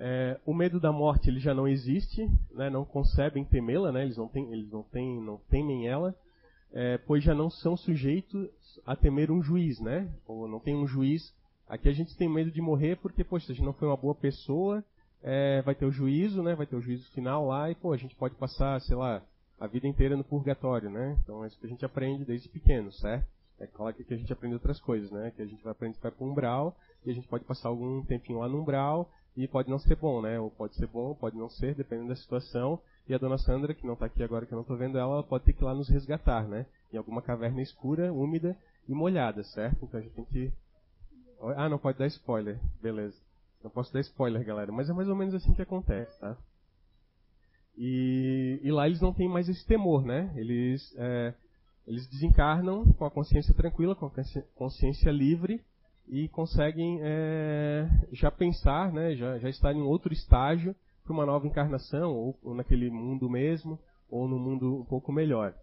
Speaker 1: É, o medo da morte ele já não existe, né? não concebem temê-la, né? eles, não, tem, eles não, tem, não temem ela, é, pois já não são sujeitos a temer um juiz, né? ou não tem um juiz. Aqui a gente tem medo de morrer porque, poxa, a gente não foi uma boa pessoa, é, vai ter o juízo, né? vai ter o juízo final lá e pô, a gente pode passar, sei lá, a vida inteira no purgatório, né? Então é isso que a gente aprende desde pequeno, certo? É claro que a gente aprende outras coisas, né? Que a gente vai aprender para o umbral e a gente pode passar algum tempinho lá no umbral e pode não ser bom, né? Ou pode ser bom, pode não ser, dependendo da situação. E a dona Sandra, que não está aqui agora, que eu não estou vendo ela, ela pode ter que ir lá nos resgatar, né? Em alguma caverna escura, úmida e molhada, certo? Então a gente tem que. Ah, não pode dar spoiler. Beleza. Não posso dar spoiler, galera. Mas é mais ou menos assim que acontece, tá? E, e, lá eles não têm mais esse temor, né? Eles, é, eles desencarnam com a consciência tranquila, com a consciência livre e conseguem é, já pensar, né? Já, já estar em outro estágio para uma nova encarnação, ou, ou, naquele mundo mesmo, ou no mundo um pouco melhor.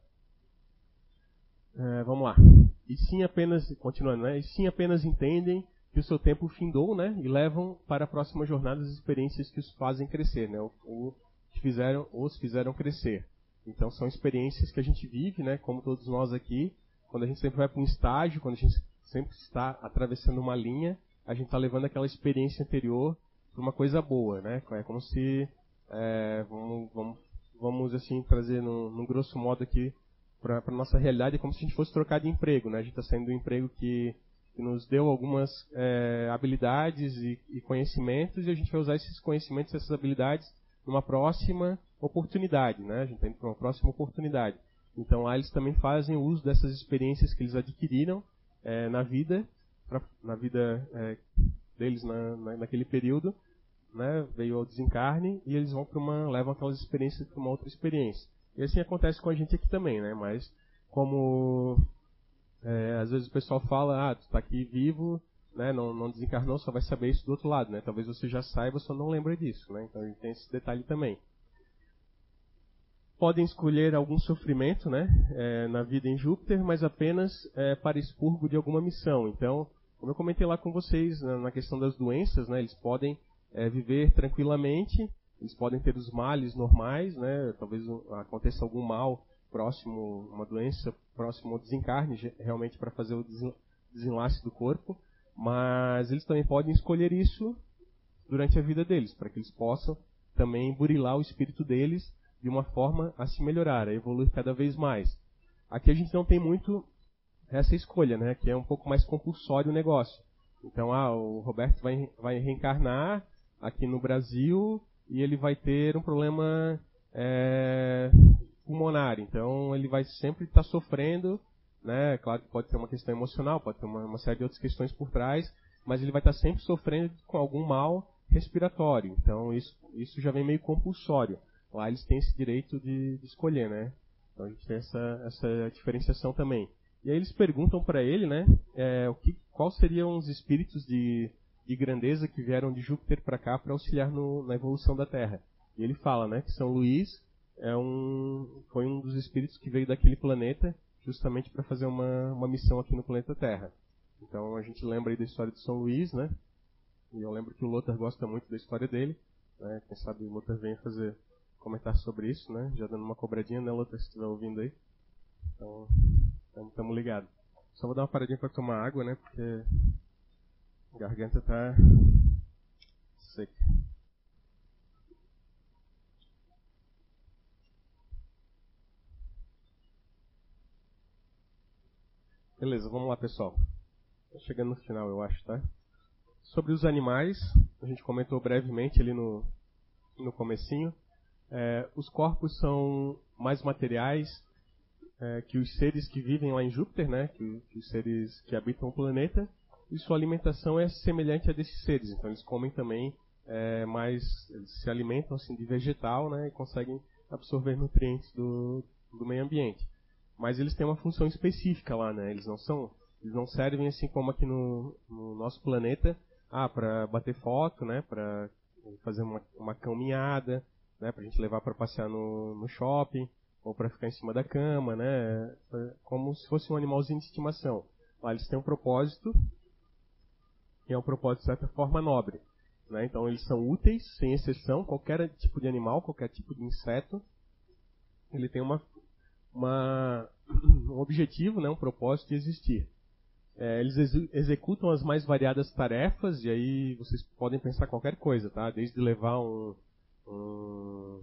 Speaker 1: É, vamos lá. E sim apenas, continuando, né? E sim apenas entendem que o seu tempo findou, né? E levam para a próxima jornada as experiências que os fazem crescer, né? O, o, fizeram, os fizeram crescer. Então são experiências que a gente vive, né, como todos nós aqui, quando a gente sempre vai para um estágio, quando a gente sempre está atravessando uma linha, a gente está levando aquela experiência anterior uma coisa boa, né? É como se é, vamos, vamos, vamos assim trazer num grosso modo aqui para a nossa realidade é como se a gente fosse trocar de emprego, né? A gente está saindo do emprego que, que nos deu algumas é, habilidades e, e, conhecimentos e a gente vai usar esses conhecimentos, essas habilidades numa próxima oportunidade, né? A gente está indo para uma próxima oportunidade. Então lá eles também fazem uso dessas experiências que eles adquiriram é, na vida, pra, na vida é, deles na, na, naquele período, né? Veio ao desencarne e eles vão para uma levam aquelas experiências para uma outra experiência. E assim acontece com a gente aqui também, né? Mas como é, às vezes o pessoal fala, ah, tu está aqui vivo, né? Não, não desencarnou, só vai saber isso do outro lado, né? Talvez você já saiba, só não lembra disso, né? Então tem esse detalhe também. Podem escolher algum sofrimento, né? É, na vida em Júpiter, mas apenas é, para expurgo de alguma missão. Então, como eu comentei lá com vocês na, na questão das doenças, né? Eles podem é, viver tranquilamente eles podem ter os males normais, né? Talvez aconteça algum mal próximo, uma doença próximo ao desencarne, realmente para fazer o desenlace do corpo, mas eles também podem escolher isso durante a vida deles, para que eles possam também burilar o espírito deles de uma forma a se melhorar, a evoluir cada vez mais. Aqui a gente não tem muito essa escolha, né? Que é um pouco mais compulsório o negócio. Então, ah, o Roberto vai, vai reencarnar aqui no Brasil e ele vai ter um problema é, pulmonar. Então ele vai sempre estar tá sofrendo, né? Claro que pode ter uma questão emocional, pode ter uma, uma, série de outras questões por trás, mas ele vai estar tá sempre sofrendo com algum mal respiratório. Então isso, isso já vem meio compulsório. Lá eles têm esse direito de, de escolher, né? Então a gente tem essa, essa diferenciação também. E aí eles perguntam para ele, né? É, o que, quais seriam os espíritos de de grandeza que vieram de Júpiter para cá para auxiliar no, na evolução da Terra. E ele fala, né, que São Luís é um, foi um dos espíritos que veio daquele planeta justamente para fazer uma, uma missão aqui no planeta Terra. Então a gente lembra aí da história de São Luís, né? E eu lembro que o Lothar gosta muito da história dele. Né? Quem sabe o Lothar venha fazer comentar sobre isso, né? Já dando uma cobradinha, né, Lothar, se estiver ouvindo aí. Então, estamos ligados. Só vou dar uma paradinha para tomar água, né? Porque garganta tá seca. Beleza, vamos lá, pessoal. Tá chegando no final, eu acho, tá? Sobre os animais, a gente comentou brevemente ali no, no comecinho. É, os corpos são mais materiais é, que os seres que vivem lá em Júpiter, né? Que, que os seres que habitam o planeta e sua alimentação é semelhante a desses seres. Então eles comem também é, mais, eles se alimentam assim de vegetal, né, e conseguem absorver nutrientes do, do meio ambiente. Mas eles têm uma função específica lá, né? Eles não são, eles não servem assim como aqui no, no nosso planeta, ah, para bater foto, né, para fazer uma, uma caminhada, né, para a gente levar para passear no, no shopping ou para ficar em cima da cama, né, como se fosse um animalzinho de estimação. Lá eles têm um propósito que é um propósito de certa forma nobre. Né? Então eles são úteis, sem exceção, qualquer tipo de animal, qualquer tipo de inseto, ele tem uma, uma um objetivo, né? um propósito de existir. É, eles ex executam as mais variadas tarefas, e aí vocês podem pensar qualquer coisa, tá? Desde levar um, um,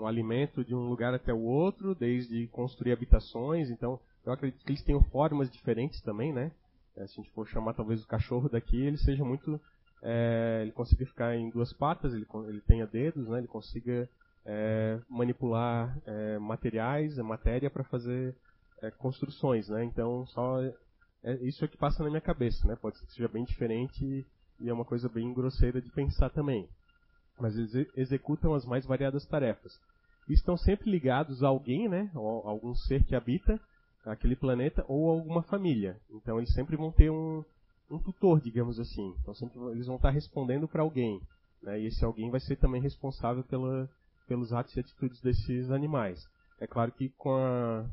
Speaker 1: um alimento de um lugar até o outro, desde construir habitações, então eu acredito que eles tenham formas diferentes também, né? É, se a gente for chamar talvez o cachorro daqui, ele seja muito. É, ele consiga ficar em duas patas, ele, ele tenha dedos, né, ele consiga é, manipular é, materiais, matéria para fazer é, construções. Né, então, só é, isso é que passa na minha cabeça. Né, pode ser que seja bem diferente e é uma coisa bem grosseira de pensar também. Mas eles executam as mais variadas tarefas. E estão sempre ligados a alguém, né, a algum ser que habita aquele planeta ou alguma família. Então eles sempre vão ter um, um tutor, digamos assim. Então sempre eles vão estar respondendo para alguém. Né? E esse alguém vai ser também responsável pela, pelos atos e atitudes desses animais. É claro que com a,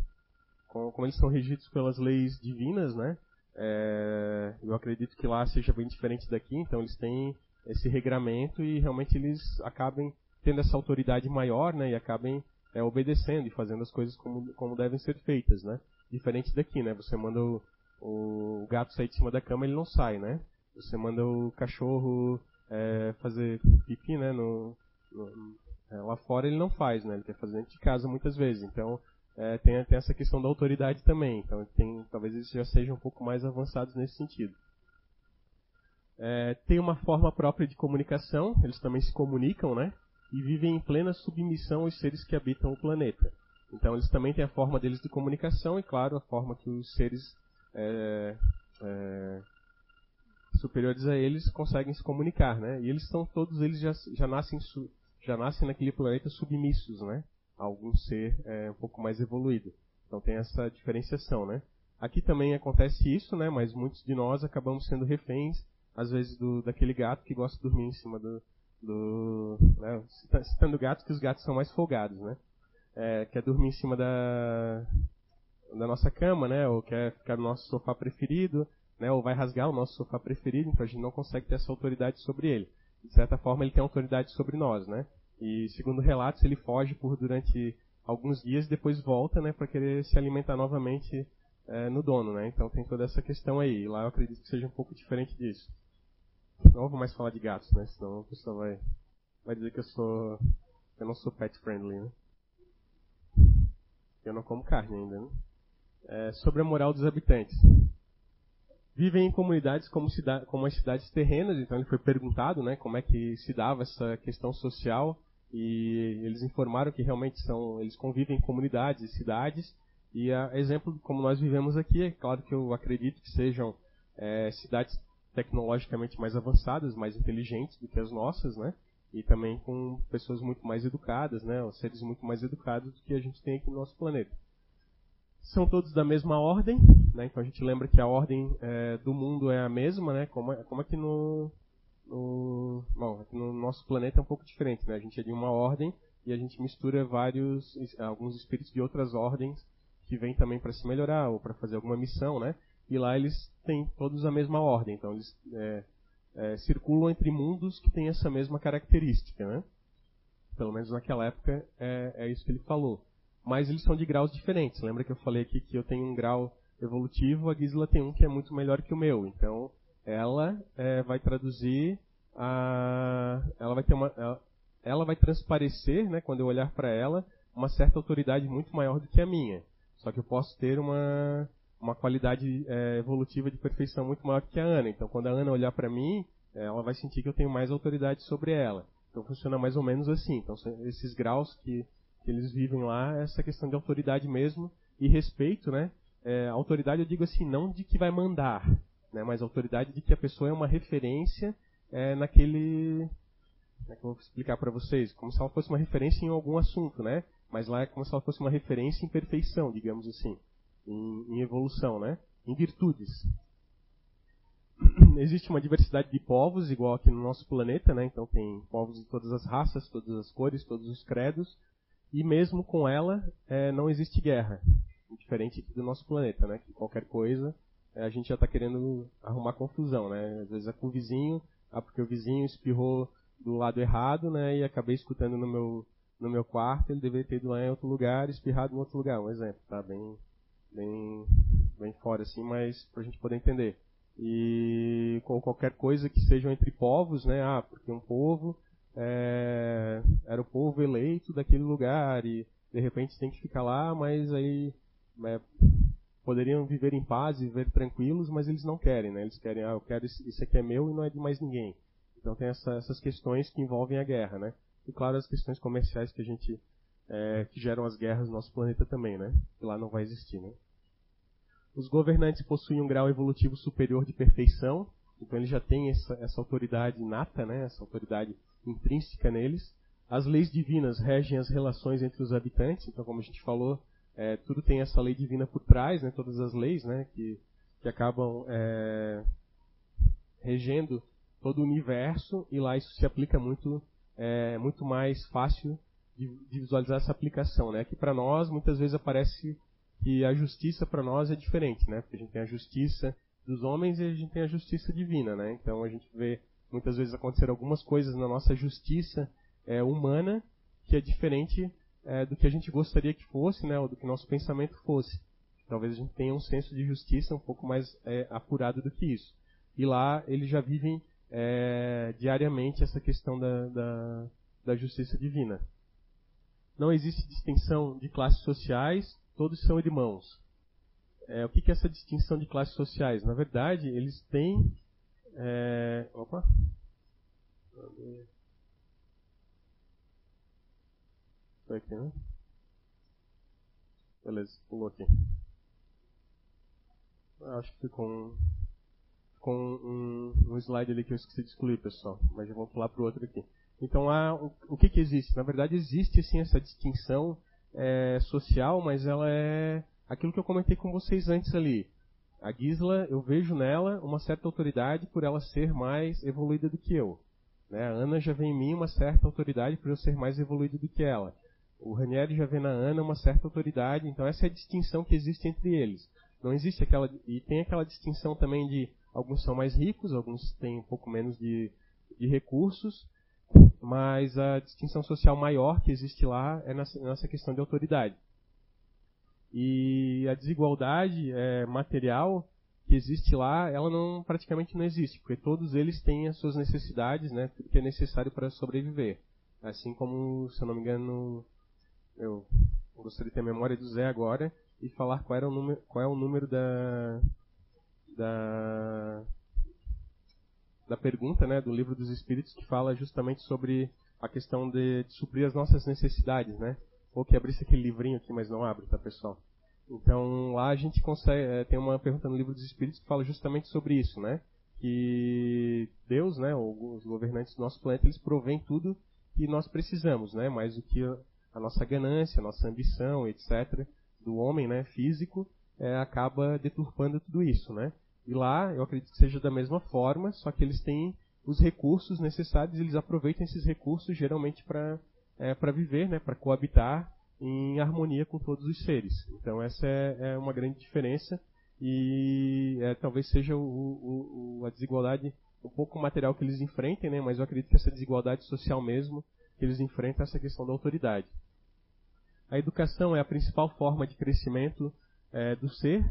Speaker 1: com, como eles são regidos pelas leis divinas, né? É, eu acredito que lá seja bem diferente daqui. Então eles têm esse regramento e realmente eles acabem tendo essa autoridade maior, né? E acabem é, obedecendo e fazendo as coisas como, como devem ser feitas, né? Diferente daqui, né? Você manda o, o gato sair de cima da cama, ele não sai, né? Você manda o cachorro é, fazer pipi, né? No, no, é, lá fora ele não faz, né? Ele quer fazer dentro de casa muitas vezes. Então é, tem, tem essa questão da autoridade também. Então tem, talvez eles já sejam um pouco mais avançados nesse sentido. É, tem uma forma própria de comunicação, eles também se comunicam, né? E vivem em plena submissão aos seres que habitam o planeta. Então eles também têm a forma deles de comunicação e, claro, a forma que os seres é, é, superiores a eles conseguem se comunicar, né? E eles são todos eles já, já nascem já nascem naquele planeta submissos, né? A algum ser é, um pouco mais evoluído. Então tem essa diferenciação, né? Aqui também acontece isso, né? Mas muitos de nós acabamos sendo reféns às vezes, do, daquele gato que gosta de dormir em cima do. do né, citando gatos, que os gatos são mais folgados, né? É, quer dormir em cima da, da nossa cama, né? Ou quer ficar no nosso sofá preferido, né? Ou vai rasgar o nosso sofá preferido, então a gente não consegue ter essa autoridade sobre ele. De certa forma, ele tem autoridade sobre nós, né? E segundo relatos, ele foge por durante alguns dias e depois volta, né? Para querer se alimentar novamente é, no dono, né? Então tem toda essa questão aí. Lá eu acredito que seja um pouco diferente disso. Não vou mais falar de gatos, né? Senão a pessoa vai, vai dizer que eu sou. eu não sou pet friendly, né? Eu não como carne ainda, né? É, sobre a moral dos habitantes. Vivem em comunidades como, como as cidades terrenas, então ele foi perguntado né, como é que se dava essa questão social e eles informaram que realmente são, eles convivem em comunidades e cidades e a exemplo como nós vivemos aqui, é claro que eu acredito que sejam é, cidades tecnologicamente mais avançadas, mais inteligentes do que as nossas, né? E também com pessoas muito mais educadas, né? Seres muito mais educados do que a gente tem aqui no nosso planeta. São todos da mesma ordem, né? Então a gente lembra que a ordem é, do mundo é a mesma, né? Como, é, como aqui no, no, bom, aqui no nosso planeta é um pouco diferente, né? A gente é de uma ordem e a gente mistura vários, alguns espíritos de outras ordens que vêm também para se melhorar ou para fazer alguma missão, né? e lá eles têm todos a mesma ordem. Então eles é, é, circulam entre mundos que têm essa mesma característica, né? Pelo menos naquela época é, é, isso que ele falou. Mas eles são de graus diferentes. Lembra que eu falei aqui que eu tenho um grau evolutivo, a Gisela tem um que é muito melhor que o meu. Então ela é, vai traduzir a, ela vai ter uma, ela, ela vai transparecer, né? Quando eu olhar para ela, uma certa autoridade muito maior do que a minha. Só que eu posso ter uma uma qualidade é, evolutiva de perfeição muito maior que a Ana. Então, quando a Ana olhar para mim, é, ela vai sentir que eu tenho mais autoridade sobre ela. Então, funciona mais ou menos assim. Então, esses graus que, que eles vivem lá, essa questão de autoridade mesmo e respeito, né? É, autoridade, eu digo assim, não de que vai mandar, né? Mas autoridade de que a pessoa é uma referência é, naquele como é que eu vou explicar para vocês? Como se ela fosse uma referência em algum assunto, né? Mas lá é como se ela fosse uma referência em perfeição, digamos assim em, em evolução, né? Em virtudes. Existe uma diversidade de povos, igual aqui no nosso planeta, né? Então tem povos de todas as raças, todas as cores, todos os credos. E mesmo com ela, é, não existe guerra. Diferente do nosso planeta, né? Que qualquer coisa, é, a gente já está querendo arrumar confusão, né? Às vezes é com o vizinho, ah, porque o vizinho espirrou do lado errado, né? E acabei escutando no meu, no meu quarto, ele deveria ter ido lá em outro lugar, espirrado em outro lugar. Um exemplo, tá? Bem, bem, bem fora, assim, mas para a gente poder entender. E com qualquer coisa que sejam entre povos, né? Ah, porque um povo é, era o povo eleito daquele lugar e de repente tem que ficar lá, mas aí é, poderiam viver em paz, viver tranquilos, mas eles não querem, né? Eles querem, ah, eu quero isso aqui é meu e não é de mais ninguém. Então tem essa, essas questões que envolvem a guerra, né? E claro, as questões comerciais que a gente é, que geram as guerras no nosso planeta também, né? Que lá não vai existir, né? Os governantes possuem um grau evolutivo superior de perfeição, então eles já têm essa, essa autoridade inata, né? Essa autoridade intrínseca neles. As leis divinas regem as relações entre os habitantes, então como a gente falou, é, tudo tem essa lei divina por trás, né? Todas as leis, né? Que, que acabam é, regendo todo o universo e lá isso se aplica muito é, muito mais fácil de, de visualizar essa aplicação, né? Que para nós muitas vezes aparece que a justiça para nós é diferente, né? Porque a gente tem a justiça dos homens e a gente tem a justiça divina, né? Então a gente vê muitas vezes acontecer algumas coisas na nossa justiça é, humana que é diferente é, do que a gente gostaria que fosse, né? Ou do que nosso pensamento fosse. Talvez a gente tenha um senso de justiça um pouco mais é, apurado do que isso. E lá eles já vivem é, diariamente essa questão da, da, da justiça divina. Não existe distinção de classes sociais, todos são irmãos. É, o que, é essa distinção de classes sociais? Na verdade, eles têm. É, opa! Foi aqui, né? Beleza, pulou aqui. Acho que ficou um, um, um, slide ali que eu esqueci de excluir, pessoal. Mas já vou pular para o outro aqui. Então, há, o, o que, que existe? Na verdade, existe sim essa distinção é, social, mas ela é aquilo que eu comentei com vocês antes ali. A Gisla, eu vejo nela uma certa autoridade por ela ser mais evoluída do que eu. Né? A Ana já vê em mim uma certa autoridade por eu ser mais evoluído do que ela. O Ranieri já vê na Ana uma certa autoridade, então essa é a distinção que existe entre eles. Não existe aquela. E tem aquela distinção também de alguns são mais ricos, alguns têm um pouco menos de, de recursos, mas a distinção social maior que existe lá é nessa, questão de autoridade. E a desigualdade é, material que existe lá, ela não praticamente não existe, porque todos eles têm as suas necessidades, né, que é necessário para sobreviver. Assim como, se eu não me engano, eu gostaria de ter a memória do Zé agora e falar qual, era o número, qual é o número da, da, da pergunta né, do livro dos Espíritos que fala justamente sobre a questão de, de suprir as nossas necessidades, né? Ou que abrisse aquele livrinho aqui, mas não abre, tá pessoal? Então lá a gente consegue, é, tem uma pergunta no livro dos Espíritos que fala justamente sobre isso, né? Que Deus, né, ou os governantes do nosso planeta, eles provêm tudo que nós precisamos, né? Mais do que a nossa ganância, a nossa ambição, etc. do homem, né, físico, é, acaba deturpando tudo isso, né? E lá, eu acredito que seja da mesma forma, só que eles têm os recursos necessários, eles aproveitam esses recursos geralmente para é, viver, né, para coabitar em harmonia com todos os seres. Então essa é, é uma grande diferença e é, talvez seja o, o, o, a desigualdade um pouco material que eles enfrentem, né, mas eu acredito que essa desigualdade social mesmo que eles enfrentam é essa questão da autoridade. A educação é a principal forma de crescimento é, do ser.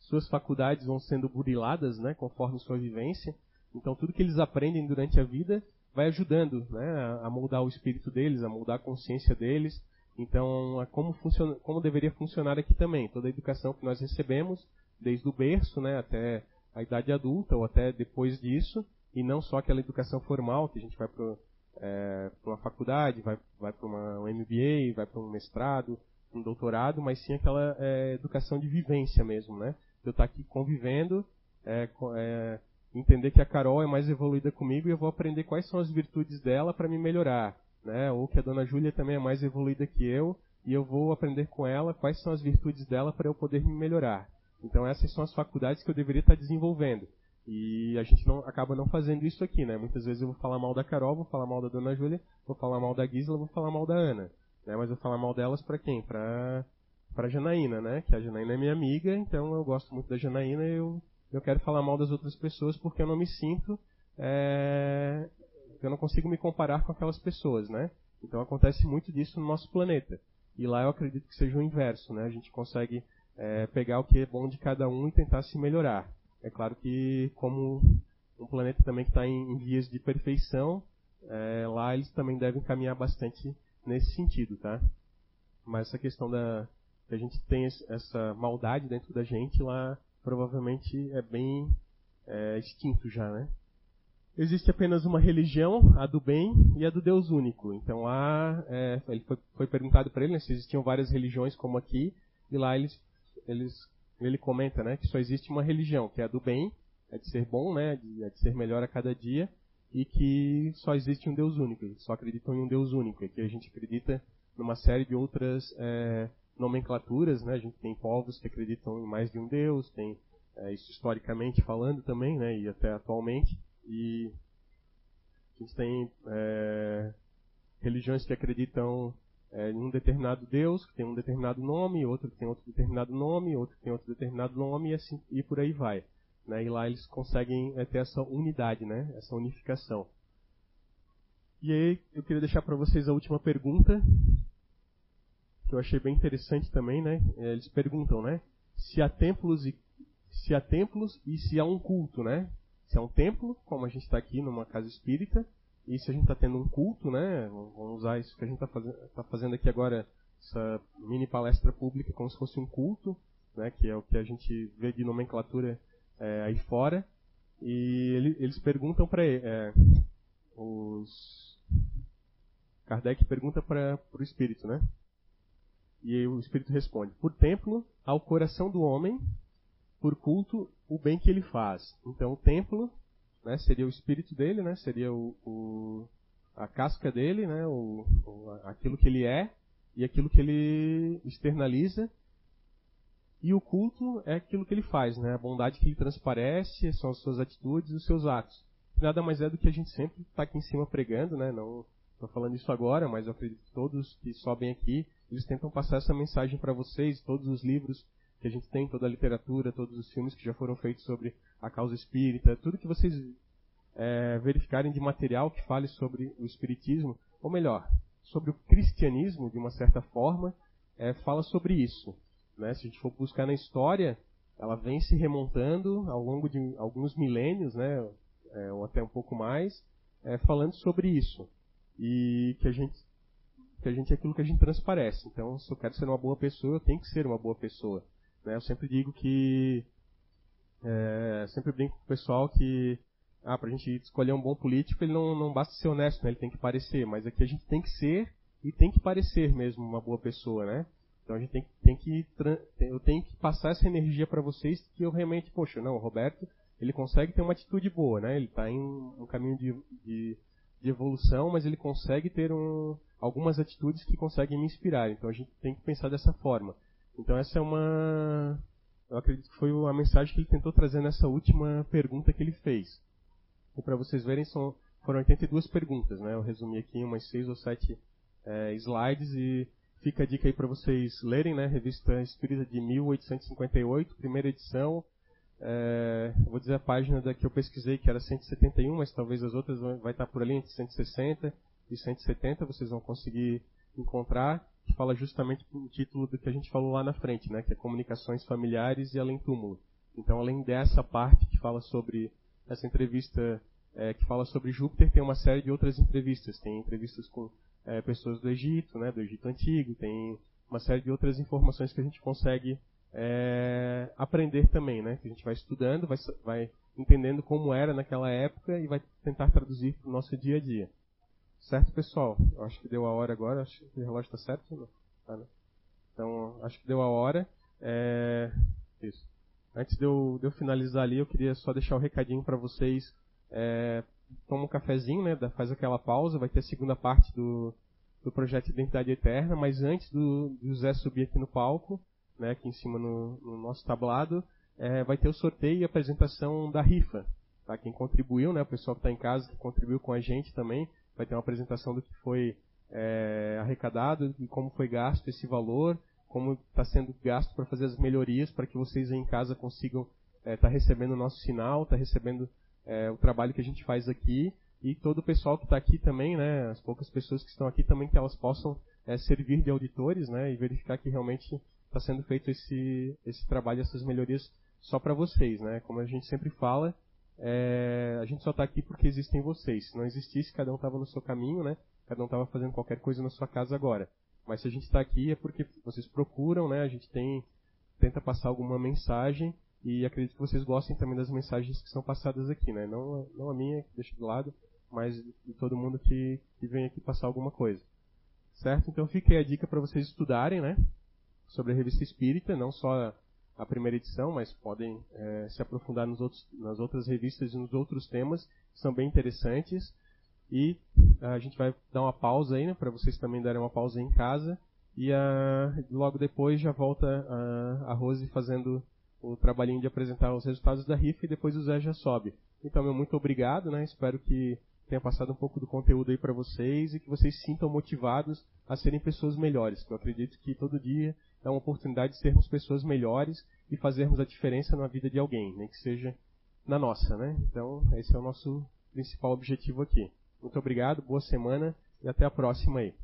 Speaker 1: É, suas faculdades vão sendo buriladas, né, conforme sua vivência. Então tudo que eles aprendem durante a vida vai ajudando né, a moldar o espírito deles, a moldar a consciência deles. Então, como, funciona, como deveria funcionar aqui também? Toda a educação que nós recebemos, desde o berço né, até a idade adulta ou até depois disso, e não só aquela educação formal que a gente vai para é, uma faculdade, vai, vai para um MBA, vai para um mestrado, um doutorado, mas sim aquela é, educação de vivência mesmo, né? Eu estar aqui convivendo, é, é, entender que a Carol é mais evoluída comigo e eu vou aprender quais são as virtudes dela para me melhorar, né? Ou que a Dona Júlia também é mais evoluída que eu e eu vou aprender com ela quais são as virtudes dela para eu poder me melhorar. Então essas são as faculdades que eu deveria estar desenvolvendo. E a gente não, acaba não fazendo isso aqui, né? Muitas vezes eu vou falar mal da Carol, vou falar mal da Dona Júlia, vou falar mal da Gisela, vou falar mal da Ana. Né? Mas eu vou falar mal delas para quem? Para para Janaína, né? Que a Janaína é minha amiga, então eu gosto muito da Janaína e eu, eu quero falar mal das outras pessoas porque eu não me sinto. É, eu não consigo me comparar com aquelas pessoas, né? Então acontece muito disso no nosso planeta. E lá eu acredito que seja o inverso, né? A gente consegue é, pegar o que é bom de cada um e tentar se melhorar. É claro que, como um planeta também que está em, em, vias de perfeição, é, lá eles também devem caminhar bastante nesse sentido, tá? Mas essa questão da a gente tem essa maldade dentro da gente lá provavelmente é bem é, extinto já, né? Existe apenas uma religião, a do bem e a do Deus único. Então lá é, ele foi, foi perguntado para ele né, se existiam várias religiões como aqui e lá eles, eles ele comenta, né, que só existe uma religião, que é a do bem, é de ser bom, né, de, é de ser melhor a cada dia e que só existe um Deus único. Eles só acreditam em um Deus único. E que a gente acredita numa série de outras é, nomenclaturas, né? A gente tem povos que acreditam em mais de um Deus, tem é, isso historicamente falando também, né? E até atualmente. E a gente tem é, religiões que acreditam é, em um determinado Deus, que tem um determinado nome, outro que tem outro determinado nome, outro que tem outro determinado nome, e assim e por aí vai. Né? E lá eles conseguem é, ter essa unidade, né? essa unificação. E aí eu queria deixar para vocês a última pergunta, que eu achei bem interessante também, né? Eles perguntam, né? Se há templos e se há templos e se há um culto, né? se é um templo, como a gente está aqui numa casa espírita, e se a gente está tendo um culto, né? Vamos usar isso que a gente está fazendo, tá fazendo aqui agora, essa mini palestra pública, como se fosse um culto, né? Que é o que a gente vê de nomenclatura é, aí fora. E ele, eles perguntam para é, os Kardec pergunta para o espírito, né? E o espírito responde: Por templo ao coração do homem, por culto o bem que ele faz. Então o templo, né, seria o espírito dele, né? Seria o, o a casca dele, né? O, aquilo que ele é e aquilo que ele externaliza e o culto é aquilo que ele faz, né? A bondade que ele transparece são as suas atitudes os seus atos. Nada mais é do que a gente sempre está aqui em cima pregando, né? Não estou falando isso agora, mas eu acredito que todos que sobem aqui, eles tentam passar essa mensagem para vocês, todos os livros que a gente tem, toda a literatura, todos os filmes que já foram feitos sobre a causa espírita, tudo que vocês é, verificarem de material que fale sobre o espiritismo, ou melhor, sobre o cristianismo, de uma certa forma, é, fala sobre isso. Né? Se a gente for buscar na história, ela vem se remontando ao longo de alguns milênios, né? É, ou até um pouco mais, é, falando sobre isso. E que a gente que a gente é aquilo que a gente transparece. Então, se eu quero ser uma boa pessoa, eu tenho que ser uma boa pessoa. Né? Eu sempre digo que é, sempre brinco com o pessoal que ah, para a gente escolher um bom político, ele não, não basta ser honesto, né? ele tem que parecer, mas aqui a gente tem que ser e tem que parecer mesmo uma boa pessoa, né? Então a gente tem, tem que eu tenho que passar essa energia para vocês que eu realmente, poxa, não, o Roberto, ele consegue ter uma atitude boa, né? Ele está em um caminho de, de, de, evolução, mas ele consegue ter um, algumas atitudes que conseguem me inspirar. Então a gente tem que pensar dessa forma. Então essa é uma, eu acredito que foi a mensagem que ele tentou trazer nessa última pergunta que ele fez. E para vocês verem, são, foram 82 perguntas, né? Eu resumi aqui em umas 6 ou 7 é, slides e Fica a dica aí para vocês lerem, né? Revista Espírita de 1858, primeira edição. É, vou dizer a página da que eu pesquisei, que era 171, mas talvez as outras vão, vai estar por ali entre 160 e 170, vocês vão conseguir encontrar, que fala justamente o título do que a gente falou lá na frente, né? Que é Comunicações Familiares e Além Túmulo. Então, além dessa parte que fala sobre essa entrevista é, que fala sobre Júpiter, tem uma série de outras entrevistas. Tem entrevistas com é, pessoas do Egito, né, do Egito Antigo, tem uma série de outras informações que a gente consegue é, aprender também, né, que a gente vai estudando, vai, vai entendendo como era naquela época e vai tentar traduzir para o nosso dia a dia. Certo, pessoal? Eu acho que deu a hora agora, acho que o relógio está certo. Não? Tá, né? Então, acho que deu a hora. É... Isso. Antes de eu, de eu finalizar ali, eu queria só deixar o um recadinho para vocês é, toma um cafezinho, né? Faz aquela pausa, vai ter a segunda parte do, do projeto Identidade Eterna, mas antes do, do José subir aqui no palco, né, aqui em cima no, no nosso tablado, é, vai ter o sorteio e apresentação da rifa. Tá? Quem contribuiu, né, o pessoal que está em casa, que contribuiu com a gente também, vai ter uma apresentação do que foi é, arrecadado e como foi gasto esse valor, como está sendo gasto para fazer as melhorias para que vocês aí em casa consigam estar é, tá recebendo o nosso sinal, estar tá recebendo é, o trabalho que a gente faz aqui e todo o pessoal que está aqui também, né, as poucas pessoas que estão aqui também, que elas possam é, servir de auditores né, e verificar que realmente está sendo feito esse, esse trabalho, essas melhorias só para vocês. Né? Como a gente sempre fala, é, a gente só está aqui porque existem vocês. Se não existisse, cada um estava no seu caminho, né? cada um estava fazendo qualquer coisa na sua casa agora. Mas se a gente está aqui é porque vocês procuram, né? a gente tem, tenta passar alguma mensagem e acredito que vocês gostem também das mensagens que são passadas aqui, né? Não, não a minha, que deixo de lado, mas de todo mundo que, que vem aqui passar alguma coisa. Certo? Então fica aí a dica para vocês estudarem, né? Sobre a revista Espírita, não só a primeira edição, mas podem é, se aprofundar outros, nas outras revistas e nos outros temas, que são bem interessantes. E a gente vai dar uma pausa aí, né? Para vocês também darem uma pausa em casa. E logo depois já volta a, a Rose fazendo o trabalhinho de apresentar os resultados da rifa e depois o Zé já sobe. Então, meu muito obrigado, né? Espero que tenha passado um pouco do conteúdo aí para vocês e que vocês sintam motivados a serem pessoas melhores. Eu acredito que todo dia é uma oportunidade de sermos pessoas melhores e fazermos a diferença na vida de alguém, nem que seja na nossa, né? Então, esse é o nosso principal objetivo aqui. Muito obrigado, boa semana e até a próxima aí.